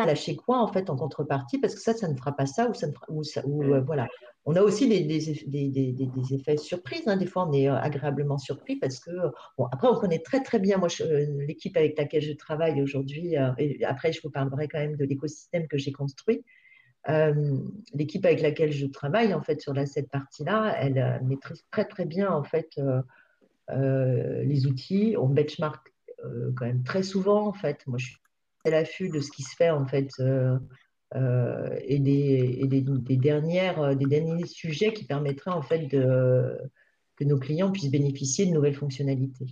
à lâcher quoi en fait en contrepartie parce que ça, ça ne fera pas ça ou ça ne fera, ou, ça, ou euh, voilà. On a aussi des, des, des, des effets surprises. Hein. Des fois, on est euh, agréablement surpris parce que bon, après, on connaît très très bien moi l'équipe avec laquelle je travaille aujourd'hui. et après, je vous parlerai quand même de l'écosystème que j'ai construit. l'équipe avec laquelle je travaille en fait sur la, cette partie-là, elle maîtrise très très bien en fait euh, les outils. On benchmark euh, quand même très souvent, en fait. Moi, je suis à l'affût de ce qui se fait, en fait, euh, et, des, dernières, des derniers sujets qui permettraient, en fait, que nos clients puissent bénéficier de nouvelles fonctionnalités.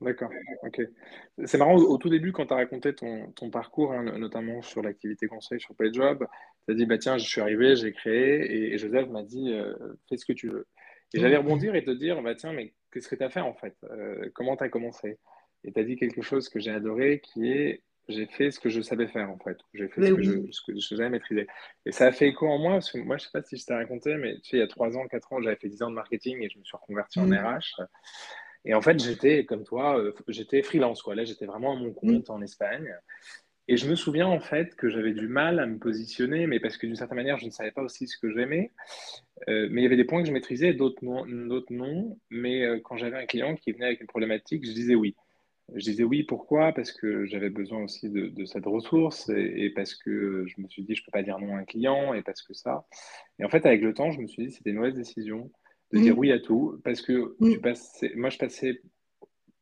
D'accord, ok. C'est marrant, au, tout début, quand tu as raconté ton, parcours, hein, notamment sur l'activité conseil sur PayJob, tu as dit, bah, tiens, je suis arrivé, j'ai créé, et, Joseph m'a dit, fais ce que tu veux. Et j'allais rebondir et te dire, bah, tiens, mais qu'est-ce que tu as fait en fait? Euh, Comment tu as commencé? Et tu as dit quelque chose que j'ai adoré qui est j'ai fait ce que je savais faire en fait. J'ai fait ce, que je, ce, que je, savais maîtriser. Et ça a fait écho en moi, parce que moi, je sais pas si je t'ai raconté, mais tu sais, il y a 3 ans, 4 ans, j'avais fait 10 ans de marketing et je me suis reconverti en RH. Mm. Et en fait, j'étais comme toi, euh, j'étais freelance. Quoi. Là, j'étais vraiment à mon compte mm. en Espagne. Et je me souviens en fait que j'avais du mal à me positionner, mais parce que d'une certaine manière, je ne savais pas aussi ce que j'aimais. Euh, mais il y avait des points que je maîtrisais, d'autres non, non. Mais euh, quand j'avais un client qui venait avec une problématique, je disais oui. Je disais oui, pourquoi? Parce que j'avais besoin aussi de, cette ressource et, parce que je me suis dit, je ne peux pas dire non à un client et parce que ça. Et en fait, avec le temps, je me suis dit, c'était une mauvaise décision de dire oui à tout parce que moi, je passais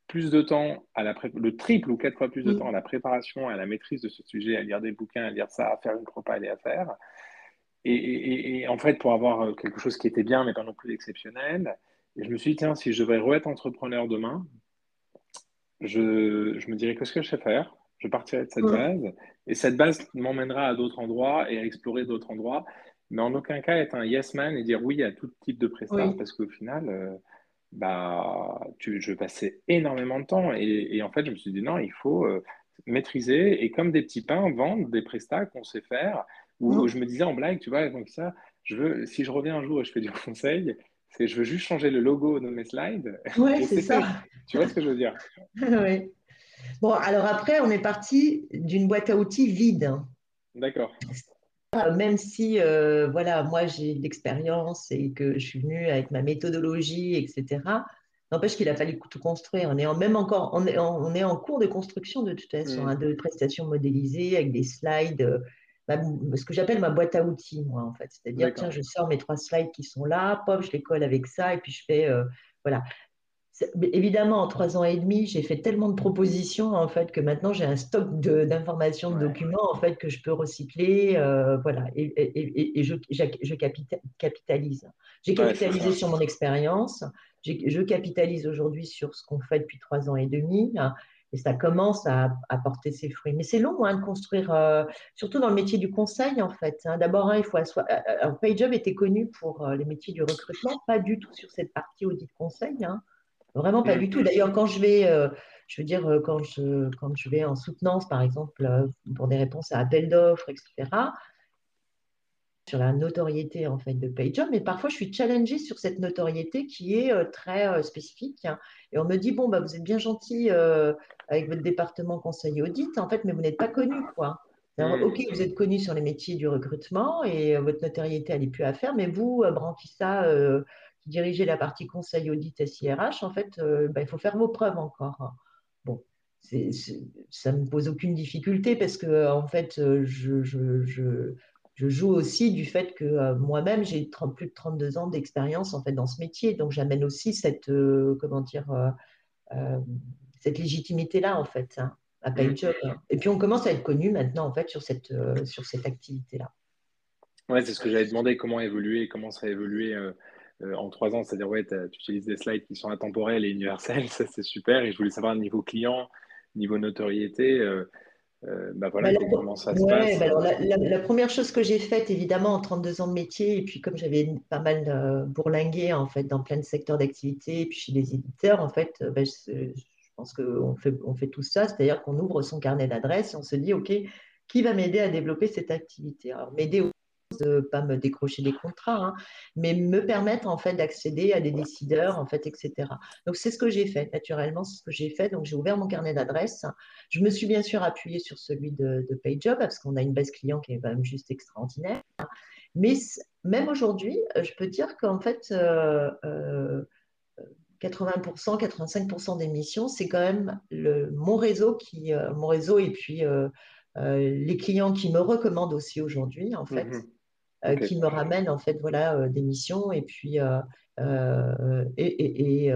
plus de temps à la le triple ou quatre fois plus de temps à la préparation, à la maîtrise de ce sujet, à lire des bouquins, à lire ça, à faire une propale et à faire. Et, en fait, pour avoir euh, quelque chose qui était bien, mais pas non plus exceptionnel, et je me suis dit, tiens, si je devais re-être entrepreneur demain, je, me dirais que ce que je sais faire, je partirai de cette base, et cette base m'emmènera à d'autres endroits et à explorer d'autres endroits, mais en aucun cas être un yes man et dire oui à tout type de prestation, parce qu'au final, euh, bah, tu, je passais énormément de temps, et, en fait, je me suis dit, non, il faut euh, maîtriser, et comme des petits pains, vendre des prestats qu'on sait faire, où, je me disais en blague, tu vois, donc ça, je veux, si je reviens un jour et je fais du conseil, c'est je veux juste changer le logo de mes slides. Oui, c'est ça. Tu vois ce que je veux dire? Oui. Bon, alors après, on est parti d'une boîte à outils vide. D'accord. Même si, euh, voilà, moi j'ai de l'expérience et que je suis venue avec ma méthodologie, etc. N'empêche qu'il a fallu tout construire. On est en, même encore, on est en, on est en cours de construction de toute façon, mm. hein, de prestations modélisées avec des slides ce que j'appelle ma boîte à outils, moi, en fait. C'est-à-dire, tiens, je sors mes trois slides qui sont là, pop, je les colle avec ça, et puis je fais, euh, voilà. Évidemment, en trois ans et demi, j'ai fait tellement de propositions en fait que maintenant j'ai un stock d'informations, de, documents en fait que je peux recycler, euh, voilà, et, et, je, je, capitalise. J'ai capitalisé sur mon expérience, je capitalise aujourd'hui sur ce qu'on fait depuis trois ans et demi, et ça commence à, porter ses fruits. Mais c'est long hein, de construire, euh, surtout dans le métier du conseil en fait. Hein. D'abord, hein, il faut. Euh, euh, PayJob était connu pour les métiers du recrutement, pas du tout sur cette partie audit conseil. Vraiment pas du tout. D'ailleurs, quand je vais, je veux dire, quand je, quand je vais en soutenance, par exemple, pour des réponses à appel d'offres, etc., sur la notoriété en fait de PageJob, mais parfois je suis challengée sur cette notoriété qui est euh, très euh, spécifique. Hein. Et on me dit bon bah vous êtes bien gentil euh, avec votre département conseil audit, en fait, mais vous n'êtes pas connu quoi. Hmm. ok, vous êtes connu sur les métiers du recrutement et votre notoriété elle n'est plus à faire, mais vous, Branquissa, qui dirigez la partie conseil audit SIRH, en fait, bah, il faut faire vos preuves encore. Bon, ça ne me pose aucune difficulté parce que en fait, je, je je joue aussi du fait que euh, moi-même, j'ai plus de 32 ans d'expérience en fait dans ce métier. Donc, j'amène aussi cette, euh, comment dire, euh, cette légitimité-là, en fait, hein, à PayJob. Mm. Et puis, on commence à être connu maintenant, en fait, sur cette, sur cette activité-là. Ouais, c'est ce que j'avais demandé, comment évoluer, comment ça a évolué en trois ans. C'est-à-dire, ouais, tu utilises des slides qui sont intemporels et universels, ça c'est super. Et je voulais savoir niveau client, niveau notoriété. Euh, bah voilà, bah, comment ça se passe bah alors, la, première chose que j'ai faite, évidemment, en 32 ans de métier, et puis comme j'avais pas mal euh, bourlingué en fait, dans plein de secteurs d'activité, et puis chez les éditeurs, en fait, euh, je, pense qu'on fait, on fait tout ça, c'est-à-dire qu'on ouvre son carnet d'adresses et on se dit, OK, qui va m'aider à développer cette activité? Alors, m'aider de pas me décrocher des contrats, hein, mais me permettre en fait d'accéder à des décideurs, en fait, etc. Donc c'est ce que j'ai fait, naturellement, c'est ce que j'ai fait. Donc j'ai ouvert mon carnet d'adresses. Je me suis bien sûr appuyée sur celui de, de PayJob parce qu'on a une base client qui est quand même juste extraordinaire. Mais même aujourd'hui, je peux dire qu'en fait, 80%, 85% des missions, c'est quand même le, mon réseau qui, euh, mon réseau et puis euh, euh, les clients qui me recommandent aussi aujourd'hui, en fait, mhm. qui me ramènent en fait voilà des missions et puis et,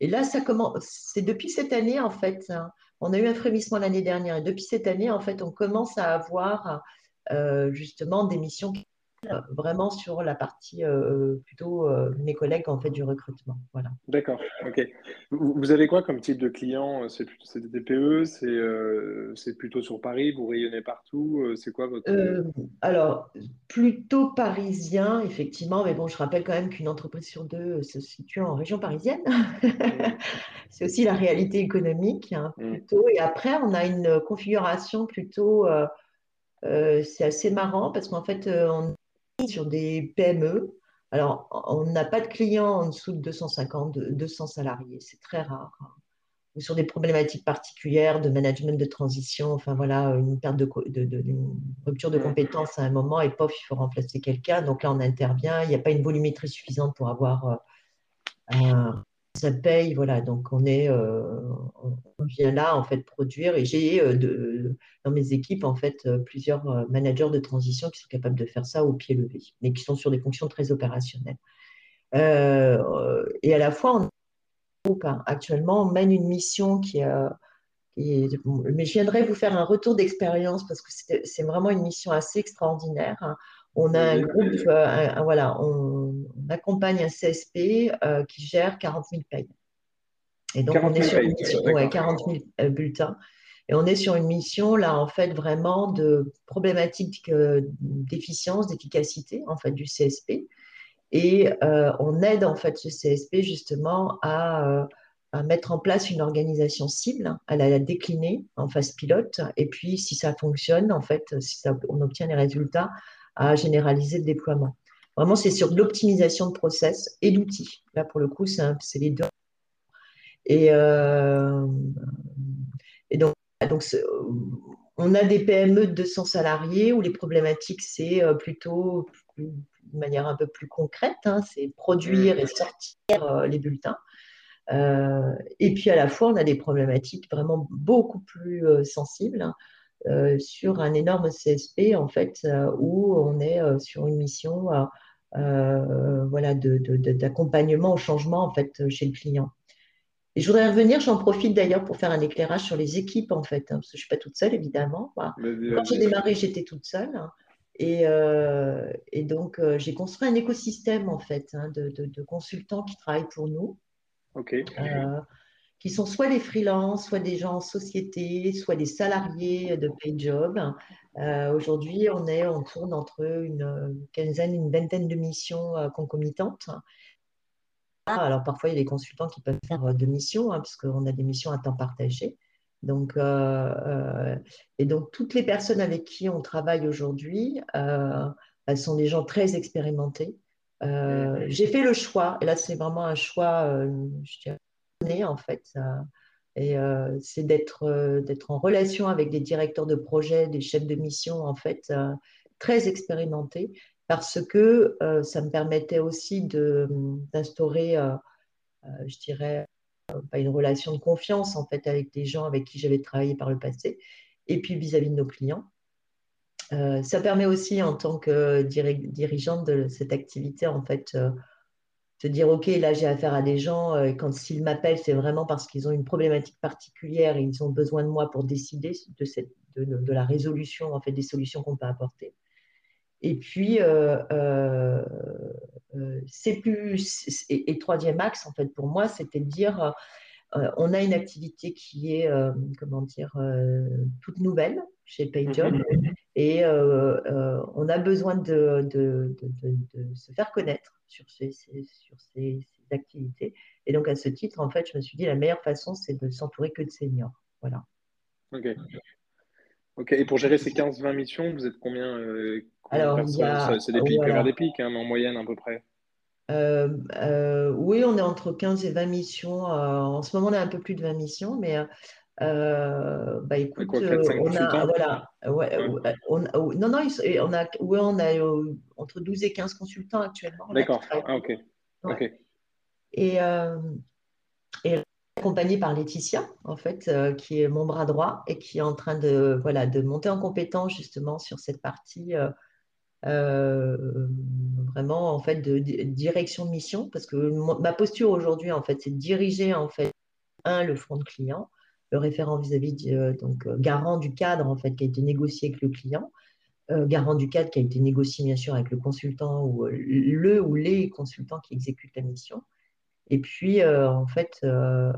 et, là ça commence. C'est depuis cette année en fait. Hein, on a eu un frémissement l'année dernière et depuis cette année en fait on commence à avoir justement des missions qui vraiment sur la partie euh, plutôt euh, mes collègues en fait du recrutement. Voilà. D'accord. Ok. Vous, avez quoi comme type de client C'est plutôt des TPE euh, C'est plutôt sur Paris Vous rayonnez partout C'est quoi votre Alors plutôt parisien effectivement, mais bon, je rappelle quand même qu'une entreprise sur deux se situe en région parisienne. C'est aussi la réalité économique hein, mmh. plutôt. Et après, on a une configuration plutôt c'est assez marrant parce qu'en fait, on sur des PME. Alors, on n'a pas de clients en dessous de 250, 200 salariés, c'est très rare. Ou sur des problématiques particulières de management de transition, enfin voilà, une perte de, rupture de compétences à un moment et pof, il faut remplacer quelqu'un. Donc là, on intervient. Il n'y a pas une volumétrie suffisante pour avoir euh, un ça paye, voilà. Donc on est, euh, on vient là en fait produire. Et j'ai euh, dans mes équipes en fait euh, plusieurs managers de transition qui sont capables de faire ça au pied levé, mais qui sont sur des fonctions très opérationnelles. et à la fois, on, hein. actuellement, on mène une mission qui est, mais je viendrai vous faire un retour d'expérience parce que c'est vraiment une mission assez extraordinaire. Hein. On a un groupe, euh, voilà, on, accompagne un CSP euh, qui gère 40 000 payes. Et donc, on est sur une mission, 40 000 euh, bulletins. Et on est sur une mission, là, en fait, vraiment de problématique d'efficience, d'efficacité, en fait, du CSP. Et on aide, en fait, ce CSP, justement, à, mettre en place une organisation cible, à la, décliner en phase pilote. Et puis, si ça fonctionne, en fait, si ça, on obtient les résultats, à généraliser le déploiement. Vraiment, c'est sur l'optimisation de process et d'outils. Là, pour le coup, c'est les deux. Et, euh, donc, donc on a des PME de 200 salariés où les problématiques, c'est euh, plutôt de manière un peu plus concrète, hein, c'est produire et sortir euh, les bulletins. et puis à la fois, on a des problématiques vraiment beaucoup plus sensibles. Hein, euh, sur un énorme CSP en fait euh, où on est euh, sur une mission voilà d'accompagnement au changement en fait chez le client. Et je voudrais revenir, j'en profite d'ailleurs pour faire un éclairage sur les équipes en fait, hein, parce que je ne suis pas toute seule évidemment. Quand j'ai démarré, j'étais toute seule. Hein, et, et, donc, j'ai construit un écosystème en fait hein, de, de, consultants qui travaillent pour nous. Qui sont soit des freelances, soit des gens en société, soit des salariés de PayJob. Euh, Aujourd'hui, on est, on tourne entre une quinzaine, une vingtaine de missions euh, concomitantes. Alors parfois, il y a des consultants qui peuvent faire euh, deux missions, hein, parce qu'on a des missions à temps partagé. Donc, euh, et donc, toutes les personnes avec qui on travaille aujourd'hui, sont des gens très expérimentés. J'ai fait le choix, et là, c'est vraiment un choix, je dirais, en fait. Et euh, c'est d'être euh, en relation avec des directeurs de projet, des chefs de mission, en fait, euh, très expérimentés, parce que ça me permettait aussi d'instaurer, je dirais, une relation de confiance, en fait, avec des gens avec qui j'avais travaillé par le passé, et puis vis-à-vis de nos clients. ça permet aussi, en tant que dirigeante de cette activité, en fait, se dire, OK, là, j'ai affaire à des gens, euh, quand s'ils m'appellent, c'est vraiment parce qu'ils ont une problématique particulière et ils ont besoin de moi pour décider de, la résolution, en fait, des solutions qu'on peut apporter. Et puis, euh, euh, c'est plus. Et, troisième axe, en fait, pour moi, c'était de dire on a une activité qui est, comment dire, toute nouvelle chez PayJob. Mm-hmm. Et on a besoin de, de, de, se faire connaître sur ces, sur ces, activités. Et donc, à ce titre, en fait, je me suis dit, la meilleure façon, c'est de s'entourer que de seniors. Voilà. OK. Ok, et pour gérer ces 15-20 missions, vous êtes combien, euh, combien Alors, il y personnes? a, C'est des pics, voilà. des pics, hein, mais en moyenne à peu près. Euh, euh, oui, on est entre 15 et 20 missions. euh, en ce moment, on a un peu plus de 20 missions, mais euh, bah, écoute, quoi, euh, 4-5 on a, voilà, ouais, on, non, non, on a, ouais, on a euh, entre 12 et 15 consultants actuellement, D'accord. Ah, ok. Et, euh, et accompagnée par Laetitia, en fait, qui est mon bras droit et qui est en train de, voilà, de monter en compétence justement sur cette partie vraiment en fait de, de direction de mission, parce que ma posture aujourd'hui, en fait, c'est de diriger en fait un le front de client, le référent vis-à-vis du- euh, donc euh, garant du cadre en fait qui a été négocié avec le client, euh, garant du cadre qui a été négocié bien sûr avec le consultant ou le ou les consultants qui exécutent la mission. Et puis, euh, en fait, euh,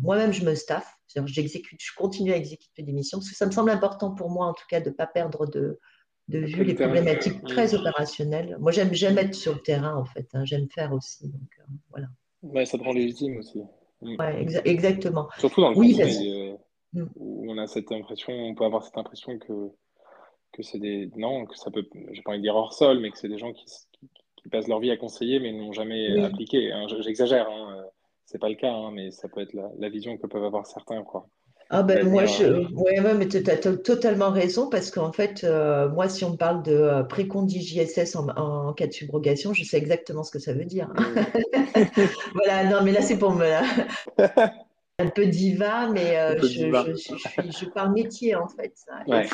moi-même, je me staffe, j'exécute, je continue à exécuter des missions, parce que ça me semble important pour moi, en tout cas, de ne pas perdre de, de vue les problématiques très opérationnelles. Moi, j'aime, être sur le terrain, en fait, hein, j'aime faire aussi. Donc, voilà. Ouais, ça te rend légitime aussi. Ouais, exa- exactement. Surtout dans le Oui, parce euh, Mm. où on a cette impression, on peut avoir cette impression que, que c'est des. Non, que ça peut. J'ai pas envie de dire hors sol, mais que c'est des gens qui, qui, qui passent leur vie à conseiller, mais n'ont jamais oui. appliqué. hein. J'exagère, hein. euh, C'est pas le cas, hein, mais ça peut être la, la vision que peuvent avoir certains, quoi. Ah ben moi je euh, ouais, mais tu as, totalement raison parce qu'en fait euh, moi si on me parle de euh, précondi JSS en, en cas de subrogation je sais exactement ce que ça veut dire voilà non mais là c'est pour me un peu diva mais euh, peu je, diva. je, je suis je parle métier en fait ça. Ouais.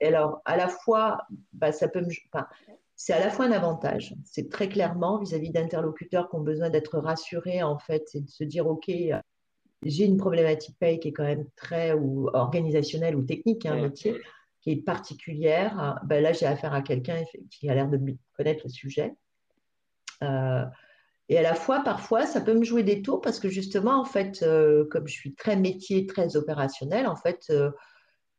alors à la fois bah, ça peut me enfin, c'est à la fois un avantage c'est très clairement vis-à-vis d'interlocuteurs qui ont besoin d'être rassurés en fait et de se dire ok j'ai une problématique paye qui est quand même très ou organisationnelle ou technique, un Ouais. métier qui est particulière. Ben là, j'ai affaire à quelqu'un qui a l'air de connaître le sujet. Euh, et à la fois, parfois, ça peut me jouer des tours parce que justement, en fait, euh, comme je suis très métier, très opérationnel, en fait, euh,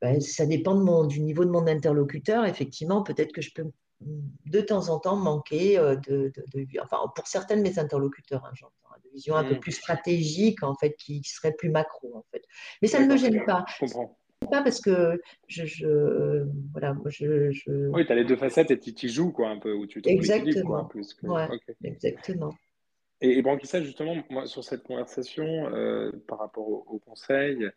ben, ça dépend de mon, du niveau de mon interlocuteur. Effectivement, peut-être que je peux de temps en temps manquer de, de, de, enfin, pour certains de mes interlocuteurs, hein, j'entends, vision un peu Hmm. plus stratégique, en fait, qui serait plus macro, en fait. Mais ça ne me gêne pas. Je comprends. Pas parce que je, je voilà, moi, je, je... Oui, tu as les deux facettes et tu y joues, quoi, un peu, où tu l'équilibre, quoi, Exactement. plus que. Ouais, exactement. Et, et Branquissa, justement, moi, sur cette conversation, euh, par rapport au, au conseil,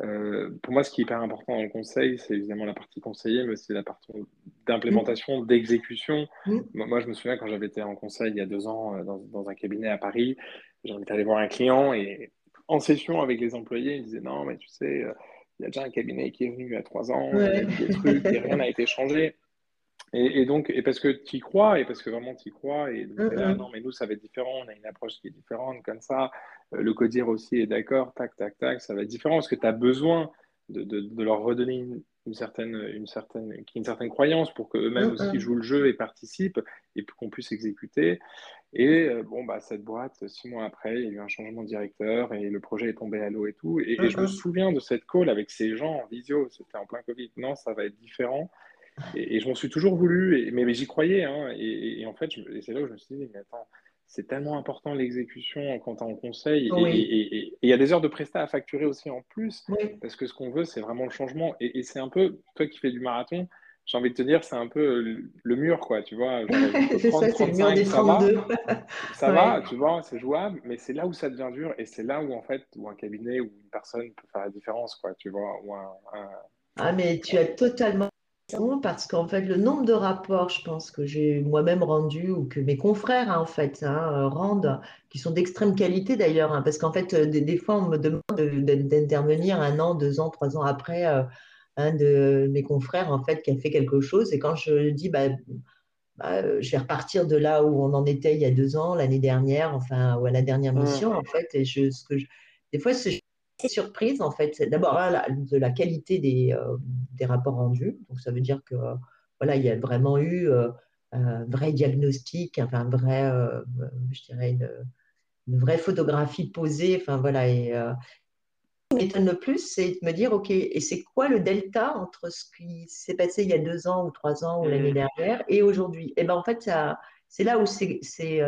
euh, pour moi, ce qui est hyper important dans le conseil, c'est évidemment la partie conseiller, mais aussi la partie Mm, d'implémentation, d'exécution. mm, Moi, je me souviens quand j'avais été en conseil il y a deux ans euh, dans, dans un cabinet à Paris, j'étais allé voir un client et en session avec les employés, ils disaient non, mais tu sais, euh, il y a déjà un cabinet qui est venu il y a trois ans, il a ouais. dit des trucs et rien n'a été changé. Et, et donc, et parce que tu y crois, et parce que vraiment tu y crois, et donc Mm, là, non, mais nous, ça va être différent, on a une approche qui est différente, comme ça, Euh, le codir aussi est d'accord, tac, tac, tac, ça va être différent, parce que tu as besoin de, de, de leur redonner une, une certaine, une certaine, une certaine croyance pour qu'eux-mêmes aussi jouent le jeu et participent, et qu'on puisse exécuter. Et euh, bon, bah, cette boîte, six mois après, il y a eu un changement de directeur, et le projet est tombé à l'eau et tout. Et, et je me souviens de cette call avec ces gens en visio, c'était en plein Covid, non, ça va être différent. Et, et je m'en suis toujours voulu, et- mais, mais j'y croyais. hein. et, en fait, c'est là où je me suis dit, mais attends, c'est tellement important l'exécution quand tu es en conseil. Et Oui, il y a des heures de prestat à facturer aussi en plus, oui. parce que ce qu'on veut, c'est vraiment le changement. Et, et c'est un peu, toi qui fais du marathon, j'ai envie de te dire, c'est un peu le le mur, quoi. Tu vois, C'est ça, c'est le mur 30-35, des ça va. 32. Ça va, tu vois, c'est jouable, mais c'est là où ça devient dur. Et c'est là où, en fait, où un cabinet ou une personne peut faire la différence, quoi. Tu vois, ou un, un- Ah, mais tu as totalement parce qu'en fait, le nombre de rapports, je pense, que j'ai moi-même rendus ou que mes confrères, hein, en fait, hein, euh, rendent, qui sont d'extrême qualité d'ailleurs, hein, parce qu'en fait, euh, des, des fois, on me demande de- de- d'intervenir un an, deux ans, trois ans après euh, un de mes confrères, en fait, qui a fait quelque chose. Et quand je dis, bah, bah, je vais repartir de là où on en était il y a deux ans, l'année dernière, enfin, ou à la dernière mission, Hum, en fait, et je, ce que je- des fois, c'est surprise, en fait. C'est D'abord, hein, la- de la qualité des, euh, des rapports rendus. Donc, ça veut dire que, euh, voilà, il y a vraiment eu euh, un vrai diagnostic, enfin, un vrai, euh, je dirais, une, une vraie photographie posée, enfin, voilà. Et ce qui m'étonne le plus, c'est de me dire, OK, et c'est quoi le delta entre ce qui s'est passé il y a deux ans ou trois ans ou l'année hum, dernière et aujourd'hui? Et ben, en fait, ça, c'est là où c'est, c'est,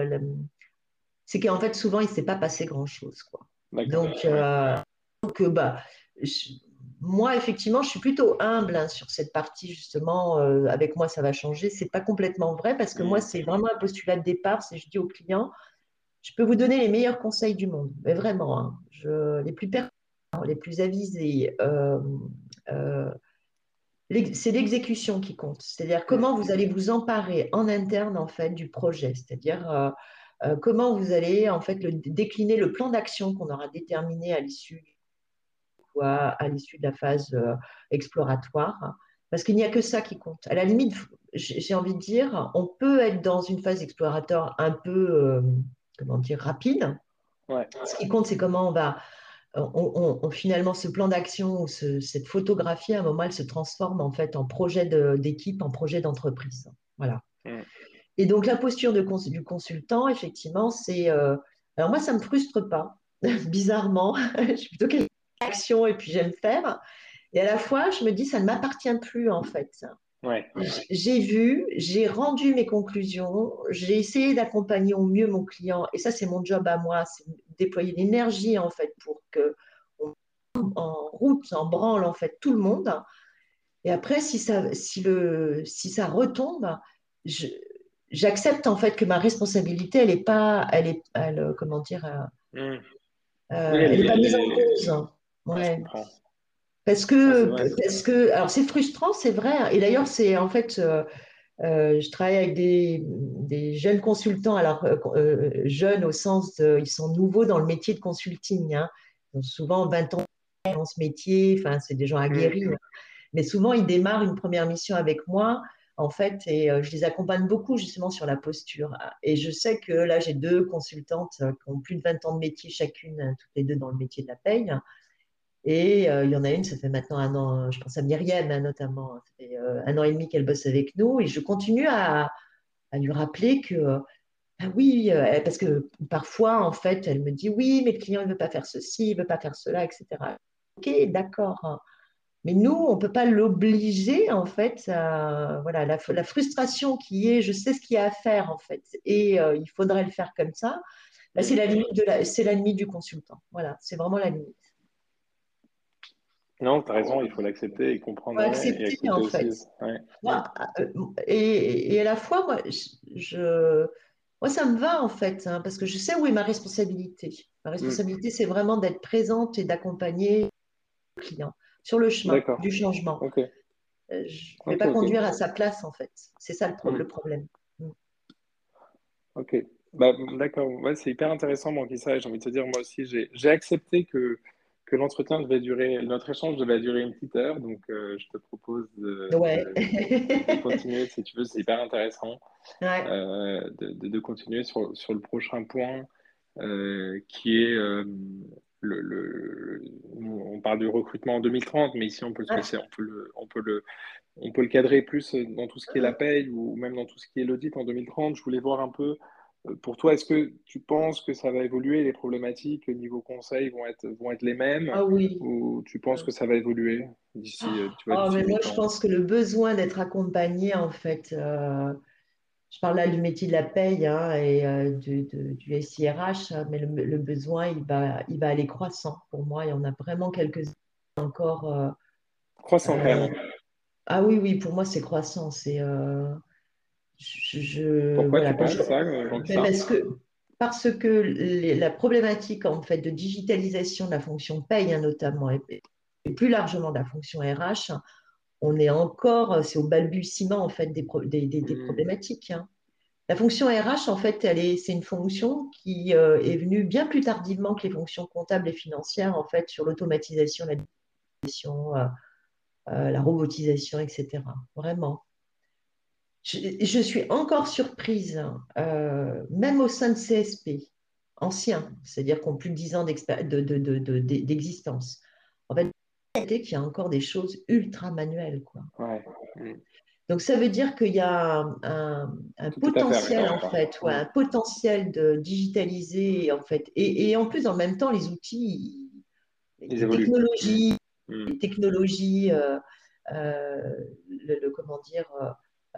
qu'en fait, souvent, il ne s'est pas passé grand-chose, quoi. d'accord. Donc, euh, donc, bah, je- moi, effectivement, je suis plutôt humble hein, sur cette partie, justement. Euh, avec moi, ça va changer. C'est pas complètement vrai parce que moi, mm. c'est vraiment un postulat de départ. C'est je dis aux clients, je peux vous donner les meilleurs conseils du monde, mais vraiment, hein, je, les plus pertinents, les plus avisés. Euh, euh, c'est l'exécution qui compte. C'est-à-dire comment vous allez vous emparer en interne en fait du projet. C'est-à-dire comment vous allez en fait le, décliner le plan d'action qu'on aura déterminé à l'issue à l'issue de la phase euh, exploratoire, parce qu'il n'y a que ça qui compte. À la limite, j'ai envie de dire, on peut être dans une phase exploratoire un peu, euh, comment dire, rapide. Ce qui compte, c'est comment on va, on, finalement, ce plan d'action, cette photographie, à un moment, elle se transforme en fait en projet d'équipe, en projet d'entreprise. Voilà. Et donc, la posture de, du consultant, effectivement, c'est. Euh, alors, moi, ça ne me frustre pas, bizarrement. je suis plutôt quelqu'un action et puis j'aime faire. Et à la fois, je me dis, ça ne m'appartient plus en fait. J'ai vu, j'ai rendu mes conclusions, j'ai essayé d'accompagner au mieux mon client, et ça c'est mon job à moi, c'est déployer l'énergie en fait pour que en route, en branle en fait tout le monde. Et après, si ça, si le, si ça retombe, j'accepte en fait que ma responsabilité, elle est pas, elle est, elle, comment dire, euh, mmh. euh, elle n'est pas mise en cause. Ouais. Parce que, ah, parce que, alors c'est frustrant, c'est vrai. Hein. Et d'ailleurs, c'est en fait, euh, euh, je travaille avec des, des jeunes consultants, alors euh, jeunes au sens de, ils sont nouveaux dans le métier de consulting. Hein. Ils ont souvent 20 ans dans ce métier, enfin, c'est des gens aguerris. Mmh. Hein. Mais souvent, ils démarrent une première mission avec moi, en fait, et je les accompagne beaucoup justement sur la posture. Et je sais que là, j'ai deux consultantes qui ont plus de 20 ans de métier chacune, toutes les deux dans le métier de la paye. Et euh, il y en a une, ça fait maintenant un an, je pense à Myriam hein, notamment, ça fait euh, un an et demi qu'elle bosse avec nous, et je continue à, lui rappeler que, ah oui, euh, parce que parfois, en fait, elle me dit, oui, mais le client, ne veut pas faire ceci, il ne veut pas faire cela, etc. Ok, d'accord. Mais nous, on ne peut pas l'obliger, en fait, voilà, la, frustration qui est, je sais ce qu'il y a à faire, en fait, et il faudrait le faire comme ça, bah, c'est la limite c'est la limite du consultant. Voilà, c'est vraiment la limite. Non, tu as raison, il faut l'accepter et comprendre. Accepter, et en fait. Euh, et, et, à la fois, moi, je, moi, ça me va, en fait, hein, parce que je sais où est ma responsabilité. Ma responsabilité, mm. c'est vraiment d'être présente et d'accompagner le client sur le chemin du changement. Euh, je ne vais pas conduire à sa place, en fait. C'est ça le, le mm. problème. Mm. Ok. Bah, D'accord. Ouais, c'est hyper intéressant, mon ça. J'ai envie de te dire, moi aussi, j'ai accepté que que l'entretien devait durer, notre échange devait durer une petite heure, donc euh, je te propose de, continuer si tu veux, c'est hyper intéressant euh, de, continuer sur, sur, le prochain point euh, qui est le, on parle du recrutement en 2030, mais ici on peut, le, on peut le, on peut le, on peut le cadrer plus dans tout ce qui est la paye ou même dans tout ce qui est l'audit en 2030. Je voulais voir un peu pour toi, est-ce que tu penses que ça va évoluer, les problématiques au niveau conseil vont être, vont être les mêmes ah oui. Ou tu penses que ça va évoluer d'ici euh, ah, mais Moi, je pense que le besoin d'être accompagné, en fait, euh, je parle là du métier de la paye hein, et du, du, SIRH, hein, mais le, besoin, il va, il va aller croissant. Pour moi, il y en a vraiment quelques encore. croissant, même. Ah oui, oui, pour moi, c'est croissant. C'est je, Pourquoi tu penses ça, parce que, parce que la problématique en fait de digitalisation de la fonction paye hein, notamment et, plus largement de la fonction RH, on est encore, c'est au balbutiement en fait des, des, hmm. problématiques. Hein. La fonction RH, en fait, c'est une fonction qui euh, est venue bien plus tardivement que les fonctions comptables et financières, en fait, sur l'automatisation, la digitalisation, euh, euh, la robotisation, etc. Vraiment je, suis encore surprise, euh, même au sein de CSP, anciens, c'est-à-dire qu'on plus de 10 ans d'existence. En fait, qu'il y a encore des choses ultra manuelles. Quoi. Donc ça veut dire qu'il y a un, potentiel en fait, un potentiel de digitaliser en fait, et, en plus en même temps les outils, les technologies, mm. technologies, euh, euh, le, comment dire,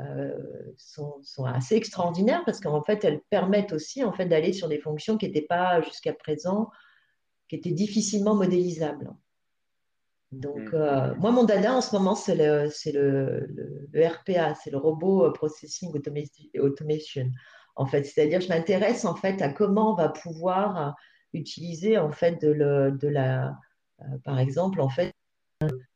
euh, sont, assez extraordinaires parce qu'en fait, elles permettent aussi en fait, d'aller sur des fonctions qui n'étaient pas jusqu'à présent, qui étaient difficilement modélisables. Donc, euh, moi, mon dada en ce moment, c'est le, le, le, RPA, c'est le Robot Processing Automation. En fait, c'est-à-dire, je m'intéresse en fait à comment on va pouvoir utiliser en fait de, le, de la, par exemple, en fait,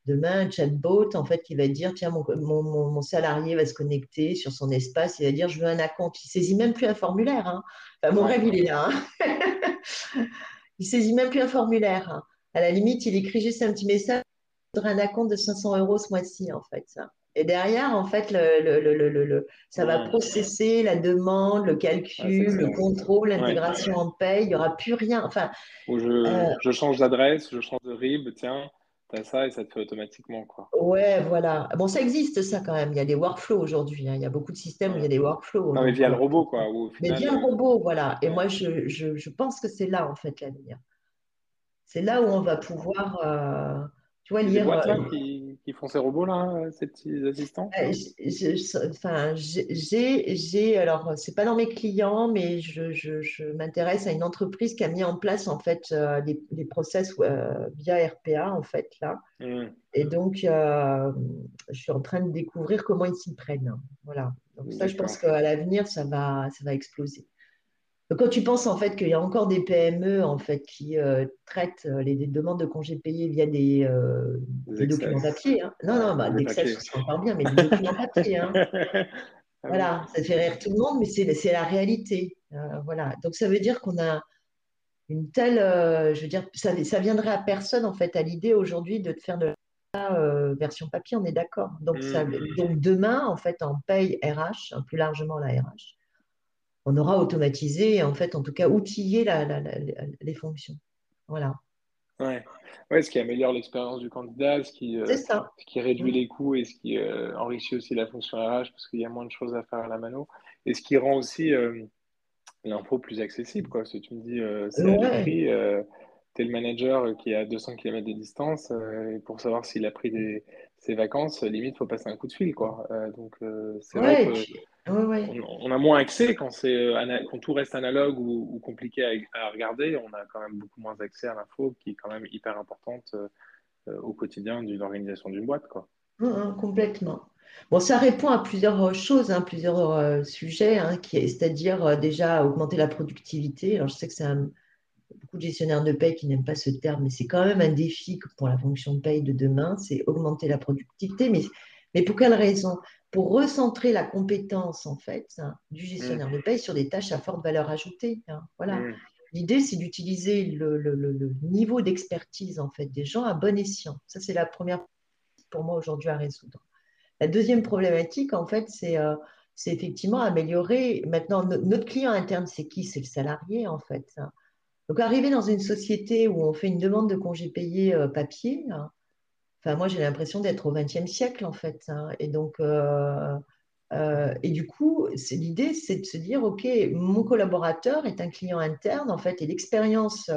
demain, un chatbot, en fait, qui va dire, tiens, mon, mon, salarié va se connecter sur son espace, il va dire, je veux un acompte. Il saisit même plus un formulaire. Hein. mon rêve, il est là. Hein. il saisit même plus un formulaire. Hein. À la limite, il écrit juste un petit message, un acompte de 500 euros ce mois-ci, en fait. Ça. Et derrière, en fait, le, le, le, ça va processer la demande, le calcul, le contrôle, l'intégration en paye. Il n'y aura plus rien. Enfin, je, euh, je change d'adresse, je change de RIB, tiens, tu as ça et ça te fait automatiquement. Quoi. Ouais, voilà. Bon, ça existe, ça, quand même. Il y a des workflows aujourd'hui. Hein. Il y a beaucoup de systèmes où il y a des workflows. Non, mais via le euh, robot, quoi. mais via le euh, robot, voilà. Et moi, je, je, je, pense que c'est là, en fait, l'avenir. C'est là où on va pouvoir. Euh, tu vois, lire. qui, font ces robots, là, ces petits assistants Enfin, j'ai. Alors, c'est pas dans mes clients, mais je, je m'intéresse à une entreprise qui a mis en place, en fait, des, des, process via RPA, en fait, là. Mmh. Et donc, je suis en train de découvrir comment ils s'y prennent. Voilà. Donc, ça, je pense qu'à l'avenir, ça va, ça va exploser. Quand tu penses en fait qu'il y a encore des PME en fait qui euh, traitent euh, les, demandes de congés payés via des, euh, documents papier, hein. non non, bah, d'Excel c'est encore bien, mais des documents papier. Hein. Ah voilà, ça fait rire tout le monde, mais c'est la réalité. voilà, donc ça veut dire qu'on a une telle, je veux dire, ça, ça viendrait à personne en fait à l'idée aujourd'hui de te faire de la version papier, on est d'accord. Donc, mmh. donc demain en fait en paye RH, hein, plus largement la RH on aura automatisé, en fait, en tout cas, outillé les fonctions. Voilà. Ouais. ouais, ce qui améliore l'expérience du candidat, ce qui, euh, ce qui réduit les coûts et ce qui euh, enrichit aussi la fonction RH parce qu'il y a moins de choses à faire à la mano et ce qui rend aussi euh, l'info plus accessible. Quoi. Si tu me dis, c'est à tu es le manager qui est à 200 km de distance et pour savoir s'il a pris des, ses vacances, limite, il faut passer un coup de fil. Quoi. donc, c'est vrai que on, a moins accès quand, c'est, euh, quand tout reste analogue ou, compliqué à, regarder. On a quand même beaucoup moins accès à l'info qui est quand même hyper importante euh, euh, au quotidien d'une organisation d'une boîte. Quoi. Hum, hum, complètement. Bon, ça répond à plusieurs choses, hein, plusieurs sujets, hein, c'est-à-dire déjà augmenter la productivité. Alors, je sais que c'est beaucoup de gestionnaires de paye qui n'aiment pas ce terme, mais c'est quand même un défi pour la fonction de paye de demain, c'est augmenter la productivité. Mais, mais pour quelle raison? Pour recentrer la compétence en fait hein, du gestionnaire de paye sur des tâches à forte valeur ajoutée. Hein, voilà. Mm. L'idée, c'est d'utiliser le, niveau d'expertise en fait des gens à bon escient. Ça, c'est la première pour moi aujourd'hui à résoudre. La deuxième problématique, en fait, c'est euh, effectivement améliorer. Maintenant, notre client interne, c'est qui? C'est le salarié, en fait. Hein. Donc, arriver dans une société où on fait une demande de congé payé euh, papier, moi, j'ai l'impression d'être au XXe siècle, en fait. Hein. Et donc, euh, euh, et du coup, l'idée, c'est de se dire, OK, mon collaborateur est un client interne, en fait, et l'expérience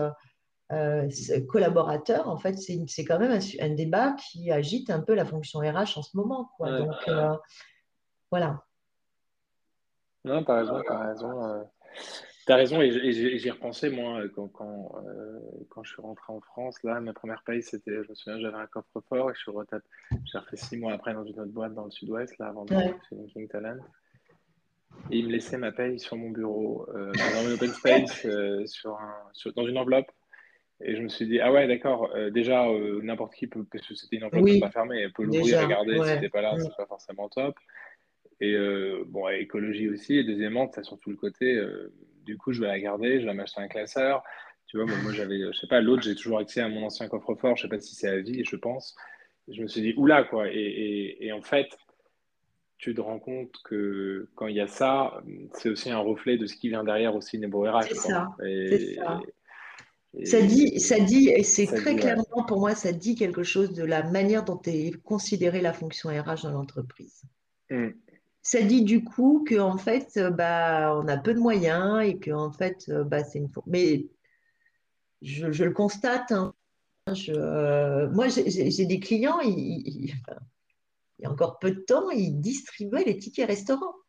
collaborateur, en fait, c'est quand même un, débat qui agite un peu la fonction RH en ce moment. Quoi. Donc, voilà. Non, par raison, par raison. Tu as raison, et j'y repensé, moi, quand, quand, euh, quand, je suis rentré en France. Là, ma première paye, c'était, je me souviens, j'avais un coffre-fort et je suis retapé. J'ai refait six mois après dans une autre boîte dans le sud-ouest, là, avant de ouais. chez Linking Talent. Et il me laissait ma paye sur mon bureau, euh, dans un open space, euh, sur un, dans une enveloppe. Et je me suis dit, ah ouais, d'accord, déjà, n'importe qui peut, parce que c'était une enveloppe pas fermée, peut l'ouvrir, regarder, ouais. si c'était pas là, c'est pas forcément top. Et bon, écologie aussi. Et deuxièmement, tu as surtout le côté, du coup, je vais la garder, je vais m'acheter un classeur. Tu vois, moi, j'avais, je sais pas, l'autre, j'ai toujours accès à mon ancien coffre-fort, je sais pas si c'est à vie, je pense. Je me suis dit, oula, quoi. Et, en fait, tu te rends compte que quand il y a ça, c'est aussi un reflet de ce qui vient derrière aussi Nebo RH. C'est ça. ça. dit, ça dit, et c'est très clairement pour moi, ça dit quelque chose de la manière dont est considérée la fonction RH dans l'entreprise. Mmh ça dit du coup qu'en fait, euh, bah, on a peu de moyens et que en fait, euh, bah, c'est une. Mais je, le constate. Hein. Euh, moi, j'ai des clients, il y a encore peu de temps, ils distribuaient les tickets restaurants.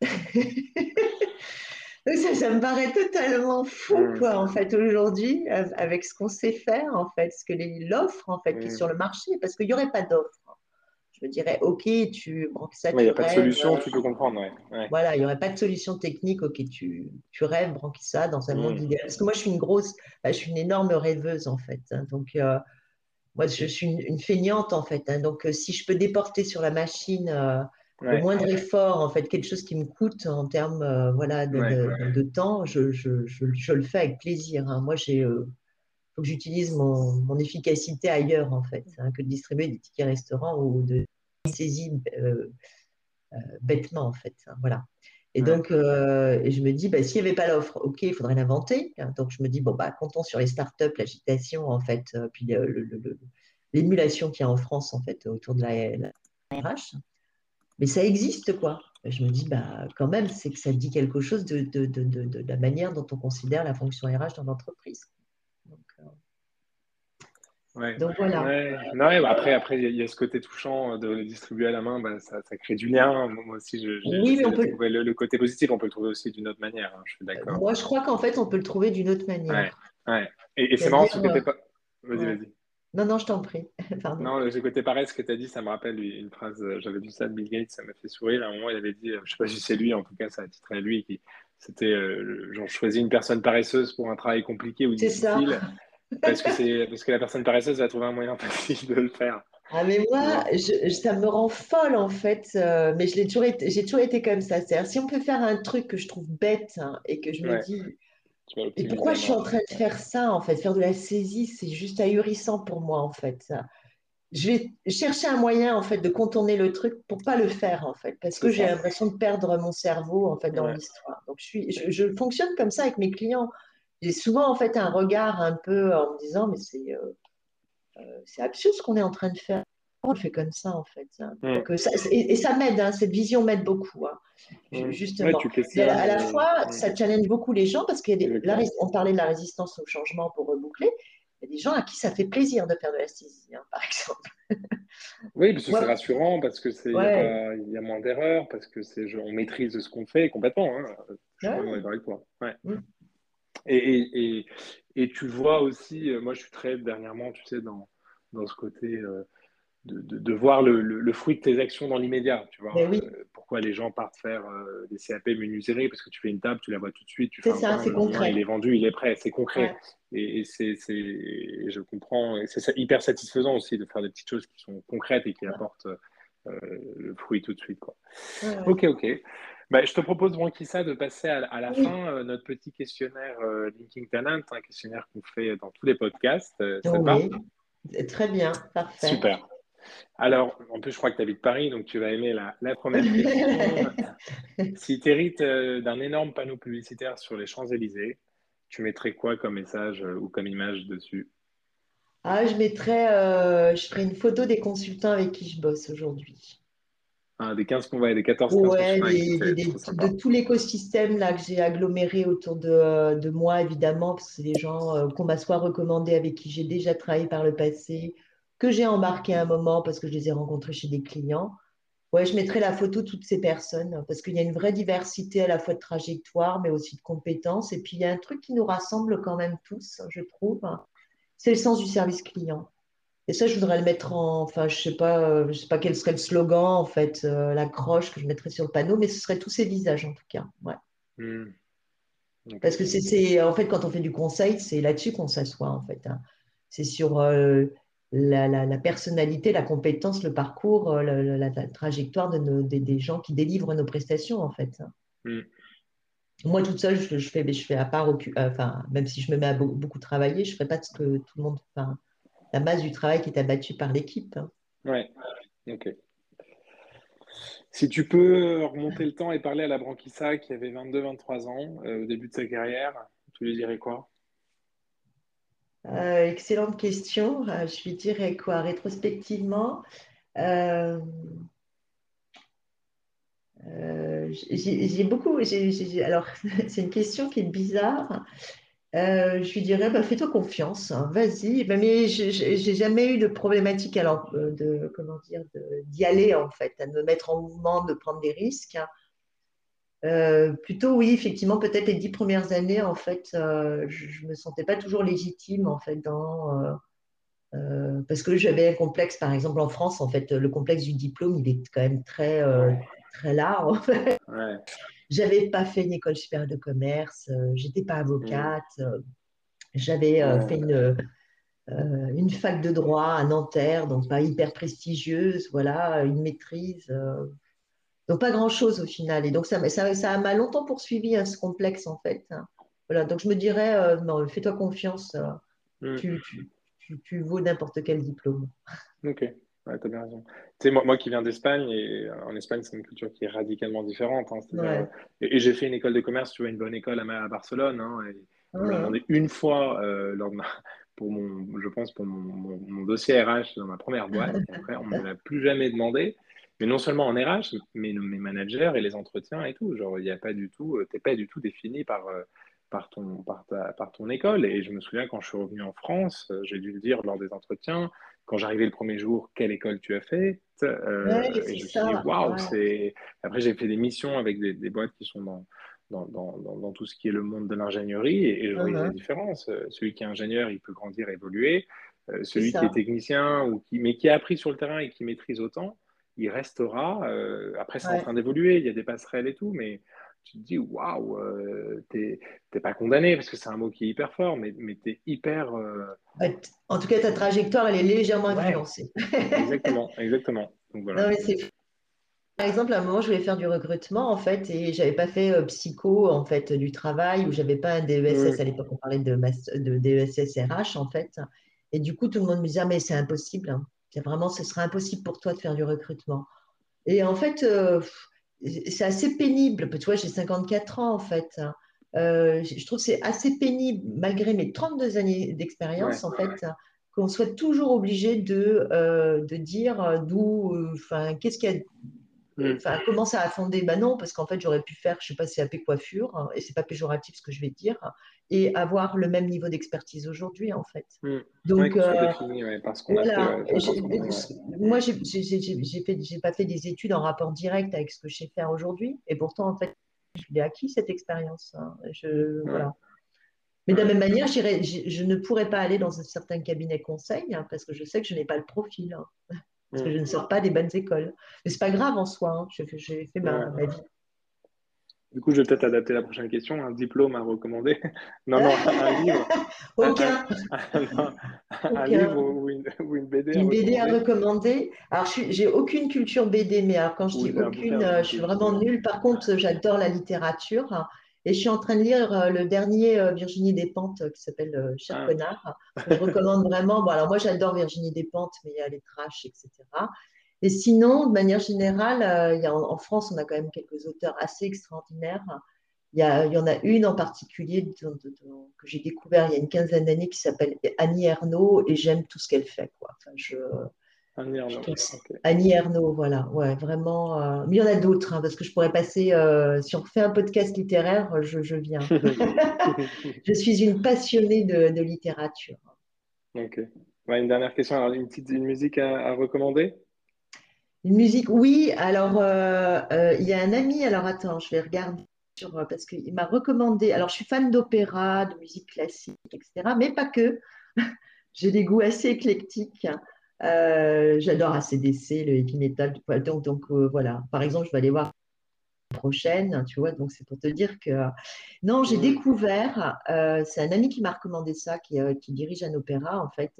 Ça, me paraît totalement fou, mm. quoi, en fait, aujourd'hui, avec ce qu'on sait faire, en fait, ce que l'offre, en fait, qui est sur le marché, parce qu'il n'y aurait pas d'offre. Je me dirais, OK, tu. Bon, ça, il n'y a pas de solution, tu peux comprendre, ouais. Voilà, il n'y aurait pas de solution technique, OK, tu, tu rêves, ça dans un monde mm. idéal. Parce que moi, je suis une grosse, bah, je suis une énorme rêveuse, en fait. Hein. donc, euh, moi, je suis une, feignante, en fait. Hein. donc, euh, si je peux déporter sur la machine. Euh, le moindre effort, en fait, quelque chose qui me coûte en termes voilà, de, temps, je, je, je, le fais avec plaisir. Hein. Moi, j'ai faut que j'utilise mon, mon, efficacité ailleurs, en fait, hein, que de distribuer des tickets restaurants ou de saisir euh, bêtement, en fait. Hein, voilà. Et donc, je me dis, bah, s'il n'y avait pas l'offre, OK, il faudrait l'inventer. Donc, je me dis, bon, bah, comptons sur les startups, l'agitation, en fait, puis l'émulation qu'il y a en France, en fait, autour de la, la RH. Mais ça existe, quoi. Je me dis, bah, quand même, c'est que ça dit quelque chose de, de, de, de, la manière dont on considère la fonction RH dans l'entreprise. Donc, euh, Donc voilà. Non, bah, après, après, il y, a ce côté touchant de le distribuer à la main, bah, ça, ça, crée du lien. Moi aussi, je, oui, mais on peut... le, côté positif, on peut le trouver aussi d'une autre manière. Hein, je suis d'accord. Moi, je crois qu'en fait, on peut le trouver d'une autre manière. Ouais. Et, c'est marrant, ce que pas. Vas-y, vas-y. Non, non, je t'en prie. Non, le côté pareil, ce que tu as dit, ça me rappelle une phrase, euh, j'avais vu ça de Bill Gates, ça m'a fait sourire. À un moment, il avait dit, euh, je ne sais pas si c'est lui, en tout cas, ça a titré à lui, qui, c'était euh, genre, choisis une personne paresseuse pour un travail compliqué ou difficile. Parce que, parce que la personne paresseuse va trouver un moyen facile de le faire. Ah, mais moi, ça me rend folle en fait, mais j'ai toujours, été, toujours été comme ça. C'est-à-dire, si on peut faire un truc que je trouve bête hein, et que je me dis, et pourquoi je suis en train de faire ça, en fait? Faire de la saisie, c'est juste ahurissant pour moi, en fait. Je vais chercher un moyen, en fait, de contourner le truc pour pas le faire, en fait, parce que j'ai l'impression de perdre mon cerveau, en fait, dans l'histoire. Donc, je, suis, je, fonctionne comme ça avec mes clients. J'ai souvent, en fait, un regard un peu en me disant, mais c'est euh, euh, c'est absurde ce qu'on est en train de faire on le fait comme ça en fait. Hein. Mm. Euh, et, ça m'aide, hein, cette vision m'aide beaucoup. Hein. Mm. Justement. à, la fois, mm. ça challenge beaucoup les gens parce qu'on parlait de la résistance au changement pour reboucler. Il y a des gens à qui ça fait plaisir de faire de la par exemple. oui, parce que c'est rassurant, parce que c'est il y, a moins d'erreurs, parce que c'est on maîtrise ce qu'on fait complètement. Je suis vraiment avec toi. Et, et, tu vois aussi, euh, moi je suis très dernièrement, tu sais, dans, dans ce côté. Euh, de, de, voir le, le, fruit de tes actions dans l'immédiat. Tu vois, euh, pourquoi les gens partent faire euh, des CAP menuiserie Parce que tu fais une table, tu la vois tout de suite, tu fais ça, c'est concret. Il est vendu, il est prêt, c'est concret. Et, c'est, je comprends, c'est hyper satisfaisant aussi de faire des petites choses qui sont concrètes et qui apportent le fruit tout de suite. Quoi. Ok, ok. Bah, je te propose, ça de passer à, la fin notre petit questionnaire Linking Talent, un questionnaire qu'on fait dans tous les podcasts. Ça? Très bien, parfait. Super. Alors, en plus, je crois que tu habites Paris, donc tu vas aimer la, première question. si tu hérites euh, d'un énorme panneau publicitaire sur les Champs-Élysées, tu mettrais quoi comme message euh, ou comme image dessus? Ah, je mettrais, euh, je ferais une photo des consultants avec qui je bosse aujourd'hui. Des 15 va des 14 15 ouais, de tout l'écosystème là que j'ai aggloméré autour de, de, moi, évidemment, parce que c'est des gens qu'on m'a soit recommandés avec qui j'ai déjà travaillé par le passé, que j'ai embarqué un moment parce que je les ai rencontrés chez des clients. Ouais, je mettrai la photo de toutes ces personnes parce qu'il y a une vraie diversité à la fois de trajectoire, mais aussi de compétences. Et puis, il y a un truc qui nous rassemble quand même tous, je trouve, c'est le sens du service client. Et ça, je voudrais le mettre en, enfin, je sais pas, euh, je sais pas quel serait le slogan, en fait, euh, la croche que je mettrais sur le panneau, mais ce serait tous ces visages, en tout cas. Ouais. Hmm. Parce que c'est, en fait, quand on fait du conseil, c'est là-dessus qu'on s'assoit, en fait. Hein. C'est sur euh, la, personnalité, la compétence, le parcours, euh, la, trajectoire de nos, des, gens qui délivrent nos prestations, en fait. Mm. Moi, toute seule, je, fais, je fais à part, enfin, même si je me mets à beaucoup, travailler, je ne ferai pas ce que tout le monde, enfin, la masse du travail qui est abattue par l'équipe. Hein. Ouais, ok. Si tu peux remonter le temps et parler à la Branquissa qui avait 22-23 ans euh, au début de sa carrière, tu lui dirais quoi? Euh, excellente question. Euh, je lui dirais quoi? Rétrospectivement, euh, j'ai beaucoup. alors, c'est une question qui est bizarre. Je lui dirais, bah, fais-toi confiance, hein, vas-y. Bah, mais j'ai jamais eu de problématique alors de comment dire d'y aller en fait, de me mettre en mouvement, de prendre des risques. Euh, plutôt oui, effectivement, peut-être les dix premières années, en fait, euh, je ne me sentais pas toujours légitime, en fait, dans, euh, parce que j'avais un complexe, par exemple, en France, en fait, le complexe du diplôme, il est quand même très, très large, en fait. Ouais. J'avais pas fait une école supérieure de commerce, j'étais pas avocate, j'avais fait une, une fac de droit à Nanterre, donc pas hyper prestigieuse, voilà, une maîtrise. Donc, pas grand-chose au final. Et donc, ça, ça, ça m'a longtemps poursuivi, hein, ce complexe, en fait. Voilà, donc je me dirais, euh, fais-toi confiance, euh, mm. tu, tu, tu, vaux n'importe quel diplôme. Ok, ouais, tu as bien raison. Tu sais, moi, moi qui viens d'Espagne, et euh, en Espagne, c'est une culture qui est radicalement différente. Hein, et, j'ai fait une école de commerce, tu vois, une bonne école à, Barcelone. Hein, et on m'a demandé une fois, lors de pour mon, je pense, pour mon, mon, dossier RH dans ma première boîte. après, on ne me l'a plus jamais demandé mais non seulement en RH, mais mes managers et les entretiens et tout. Genre, il n'y a pas du tout, euh, t'es pas du tout défini par, euh, par, ton, par, par ton école. Et je me souviens quand je suis revenu en France, euh, j'ai dû le dire lors des entretiens, quand j'arrivais le premier jour, quelle école tu as fait et je me suis dit, waouh, c'est. Après, j'ai fait des missions avec des, des boîtes qui sont dans, dans, dans, dans, tout ce qui est le monde de l'ingénierie et, je voyais uh-huh. la différence. Celui qui est ingénieur, il peut grandir, évoluer. celui qui est technicien, ou qui, mais qui a appris sur le terrain et qui maîtrise autant, il restera. Euh, après, c'est en train d'évoluer, il y a des passerelles et tout, mais tu te dis, waouh, euh, t'es pas condamné, parce que c'est un mot qui est hyper fort, mais, mais tu es hyper. Euh, en tout cas, ta trajectoire, elle est légèrement influencée. exactement, exactement. Donc, voilà. par exemple, à un moment, je voulais faire du recrutement, en fait, et j'avais pas fait psycho, en fait, du travail, ou j'avais pas un DESS, à l'époque, on parlait de, de DESS RH, en fait. Et du coup, tout le monde me disait, ah, mais c'est impossible. Hein vraiment, ce sera impossible pour toi de faire du recrutement. Et en fait, euh, c'est assez pénible. Tu vois, j'ai 54 ans en fait. Euh, je trouve que c'est assez pénible, malgré mes 32 années d'expérience, en fait, qu'on soit toujours obligé de, euh, de dire d'où, enfin, qu'est-ce qu'il y a. Enfin, comment ça a fondé Ben non, parce qu'en fait, j'aurais pu faire, je sais pas, CAP coiffure, hein, et c'est pas péjoratif ce que je vais dire, et avoir le même niveau d'expertise aujourd'hui, en fait. Mm. Donc, voilà. moi, j'ai pas fait des études en rapport direct avec ce que je sais faire aujourd'hui, et pourtant, en fait, j'ai acquis cette expérience. Hein, voilà. Mais de la même manière, je, je, ne pourrais pas aller dans un certain cabinet conseil hein, parce que je sais que je n'ai pas le profil parce que je ne sors pas des bonnes écoles. Mais c'est pas grave en soi, hein. j'ai fait ma, vie. Du coup, je vais peut-être adapter la prochaine question. Un diplôme à recommander Non, non, un livre. Aucun. Un, livre ou une, BD Une BD à recommander. Alors, j'ai aucune culture BD, mais alors, quand je dis aucune, euh, je suis vraiment nulle. Par contre, j'adore la littérature. Et je suis en train de lire euh, le dernier euh, Virginie Despentes euh, qui s'appelle Cher ah. connard. Je recommande vraiment. Bon, alors moi, j'adore Virginie Despentes, mais il y a les trash, etc. Et sinon, de manière générale, il y a, en, France, on a quand même quelques auteurs assez extraordinaires. Il y, a, il y en a une en particulier que j'ai découvert il y a une quinzaine d'années qui s'appelle Annie Ernaux et j'aime tout ce qu'elle fait. Quoi. Enfin, je, Annie Ernaux. voilà. Ouais, vraiment. Euh, mais il y en a d'autres, hein, parce que je pourrais passer. Euh, si on fait un podcast littéraire, je, viens. je suis une passionnée de, littérature. Ok. une dernière question. Alors, une petite une musique à, recommander? Une musique, oui. Alors, euh, il y a un ami. Alors, attends, je vais regarder. Sur, parce qu'il m'a recommandé. Alors, je suis fan d'opéra, de musique classique, etc. Mais pas que. J'ai des goûts assez éclectiques. Euh, j'adore ACDC, le heavy metal. Donc, donc euh, voilà. Par exemple, je vais aller voir la prochaine, tu vois. Donc, c'est pour te dire que. Non, j'ai découvert, euh, c'est un ami qui m'a recommandé ça, qui, qui, dirige un opéra, en fait,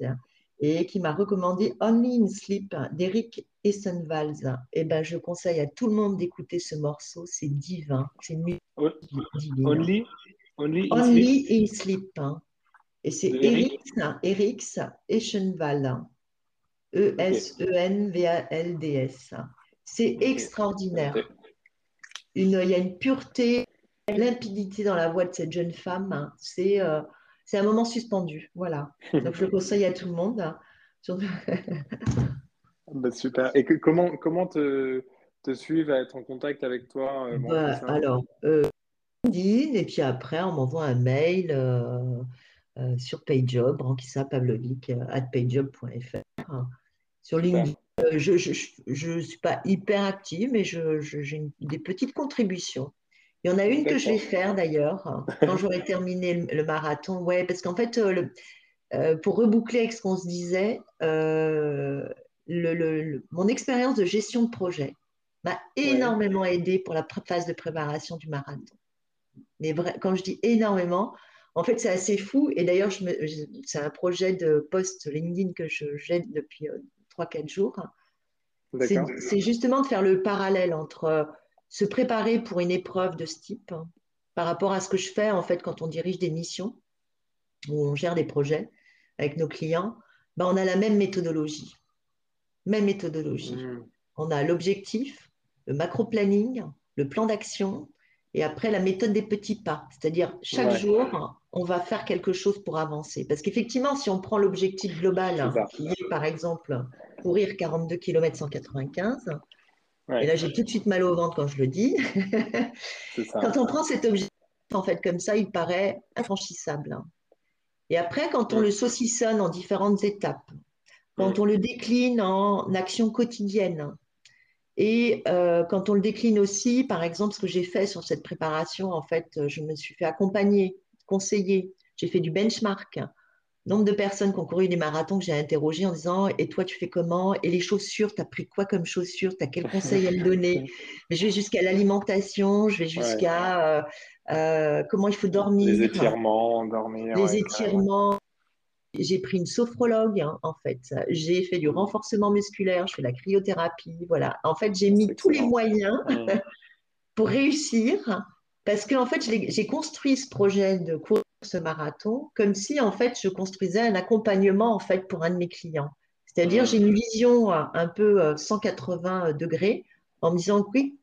et qui m'a recommandé Only in Sleep d'Eric Essenvals. Et eh ben, je conseille à tout le monde d'écouter ce morceau. C'est divin. C'est Only, only, in Sleep. In sleep hein. Et c'est Eric, Eric Eschenval. E-S-E-N-V-A-L-D-S. C'est extraordinaire. Une, il y a une pureté, une limpidité dans la voix de cette jeune femme. C'est euh, c'est un moment suspendu. Voilà. Donc, je le conseille à tout le monde. Bah, super. Et que, comment, comment te, te suivre, à être en contact avec toi euh, bah, Alors, euh, et puis après, on m'envoie un mail euh, sur PayJob, Rankissa Pavlovic, at payjob.fr. Sur LinkedIn, euh, je ne suis pas hyper active, mais j'ai des petites contributions. Il y en a une que je vais faire d'ailleurs, quand j'aurai terminé le, marathon. Ouais, parce qu'en fait, euh, euh, pour reboucler avec ce qu'on se disait, euh, mon expérience de gestion de projet m'a énormément aidé pour la phase de préparation du marathon. Mais quand je dis énormément, en fait, c'est assez fou. Et d'ailleurs, c'est un projet de post LinkedIn que je jette depuis 3-4 jours. C'est justement de faire le parallèle entre se préparer pour une épreuve de ce type hein, par rapport à ce que je fais en fait quand on dirige des missions ou on gère des projets avec nos clients, ben, on a la même méthodologie. Même méthodologie. Mmh. On a l'objectif, le macro-planning, le plan d'action et après la méthode des petits pas. C'est-à-dire chaque jour, on va faire quelque chose pour avancer. Parce qu'effectivement, si on prend l'objectif global, qui est par exemple courir 42 km 195, et là, j'ai tout de suite mal au ventre quand je le dis. Quand on prend cet objectif, en fait, comme ça, il paraît infranchissable. Et après, quand on le saucissonne en différentes étapes, quand on le décline en actions quotidiennes, et euh, quand on le décline aussi, par exemple, ce que j'ai fait sur cette préparation, en fait, je me suis fait accompagner, conseiller, j'ai fait du benchmark nombre de personnes qui ont couru des marathons que j'ai interrogées en disant Et toi, tu fais comment? Et les chaussures, tu as pris quoi comme chaussures? Tu as quel conseil à me donner? Je vais jusqu'à l'alimentation, je vais jusqu'à euh, euh, comment il faut dormir. Les étirements, dormir. Les étirements. J'ai pris une sophrologue, hein, en fait. J'ai fait du renforcement musculaire, je fais la cryothérapie. Voilà. En fait, j'ai mis tous les moyens pour réussir parce que, en fait, j'ai construit ce projet de cours ce marathon comme si en fait je construisais un accompagnement en fait pour un de mes clients. C'est-à-dire j'ai une vision euh, un peu 180 euh, degrés en me disant oui,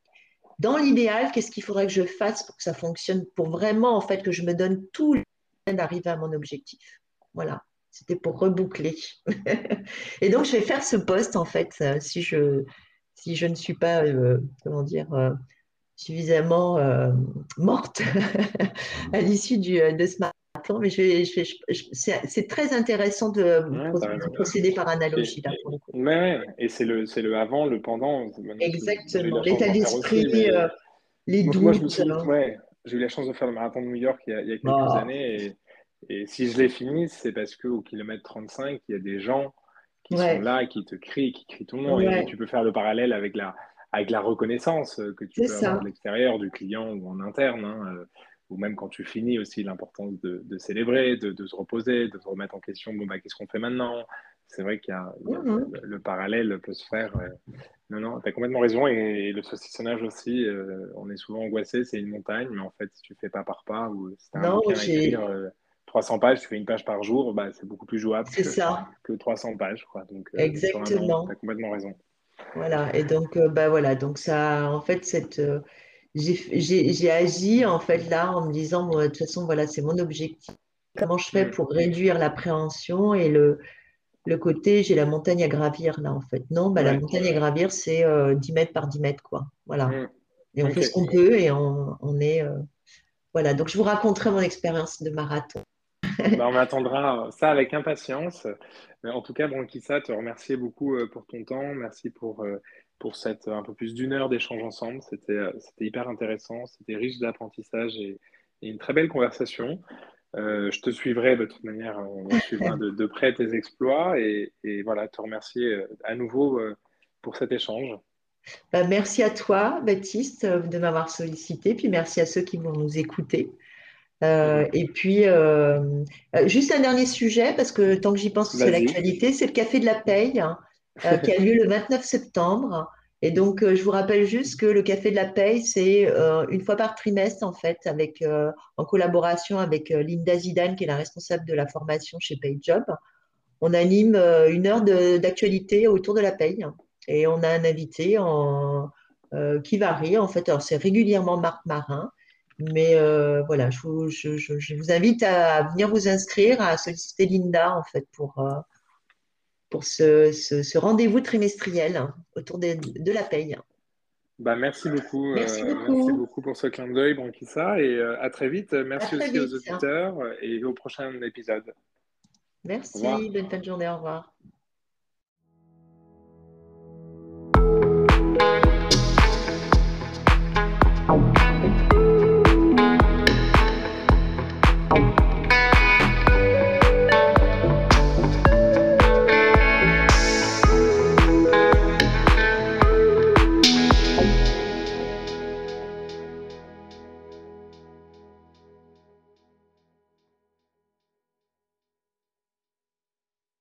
dans l'idéal, qu'est-ce qu'il faudrait que je fasse pour que ça fonctionne, pour vraiment en fait que je me donne tout le d'arriver à mon objectif? Voilà, c'était pour reboucler. Et donc je vais faire ce poste en fait euh, si je si je ne suis pas comment dire suffisamment euh, morte à l'issue euh, de ce marathon. Mais je, c'est très intéressant de, procéder par analogie. Là, pour le et c'est le, le avant, le pendant. Exactement. L'état d'esprit, euh, les doutes. Moi, j'ai eu la chance de faire le marathon de New York il y a, quelques ah. années. Et, et, si je l'ai fini, c'est parce qu'au kilomètre 35, il y a des gens qui sont là, qui te crient, qui crient tout le monde. Et tu peux faire le parallèle avec la, avec la reconnaissance euh, que tu peux avoir de l'extérieur, du client ou en interne, hein, euh, ou même quand tu finis aussi l'importance de, célébrer, de, se reposer, de se remettre en question, bon, bah, qu'est-ce qu'on fait maintenant? C'est vrai qu'il y a, mhm. le, parallèle peut se faire. Euh, non, non, tu as complètement raison. Et, le saucissonnage aussi, on est souvent angoissé, c'est une montagne, mais en fait, si tu fais pas par pas, ou as un bouquin à écrire 300 pages, tu fais une page par jour, bah, c'est beaucoup plus jouable que, ça. que 300 pages. Quoi. Donc, Exactement. tu as complètement raison. Voilà, et donc, euh, bah voilà, donc ça, en fait, cette, euh, j'ai agi, en fait, là, en me disant, de toute façon, voilà, c'est mon objectif. Comment je fais pour réduire l'appréhension et le, le côté, j'ai la montagne à gravir, là, en fait. Non, bah, la montagne à gravir, c'est 10 euh, mètres par 10 mètres, quoi. Voilà. Mm. Et on fait ce qu'on peut et on, on est. voilà, donc je vous raconterai mon expérience de marathon. Bah, on attendra ça avec impatience. Mais en tout cas, Branquissa, te remercier beaucoup euh, pour ton temps. Merci pour, euh, pour cette un peu plus d'une heure d'échange ensemble. C'était euh, hyper intéressant, c'était riche d'apprentissage et, une très belle conversation. je te suivrai de toute manière, on suivra de, de, près tes exploits et, et, voilà, te remercier à nouveau pour cet échange. Bah, merci à toi, Baptiste, de m'avoir sollicité, puis merci à ceux qui vont nous écouter. Euh, et puis, euh, euh, juste un dernier sujet, parce que tant que j'y pense, c'est l'actualité, c'est le Café de la Paye, hein, qui a lieu le 29 septembre. Et donc, je vous rappelle juste que le Café de la Paye, c'est une fois par trimestre, en fait, avec, en collaboration avec Linda Zidane, qui est la responsable de la formation chez PayJob. On anime une heure d'actualité autour de la paye. Et on a un invité en, qui varie, en fait. Alors, c'est régulièrement Marc Marin. Mais euh, voilà, je vous, je, vous, invite à venir vous inscrire, à solliciter Linda en fait pour, euh, pour ce, ce, rendez-vous trimestriel autour de, la paye. Bah, merci beaucoup. Merci, euh, beaucoup. merci beaucoup pour ce clin d'œil, Branquissa, et à très vite. Merci aussi aux auditeurs et au prochain épisode. Merci, bonne fin de journée, au revoir.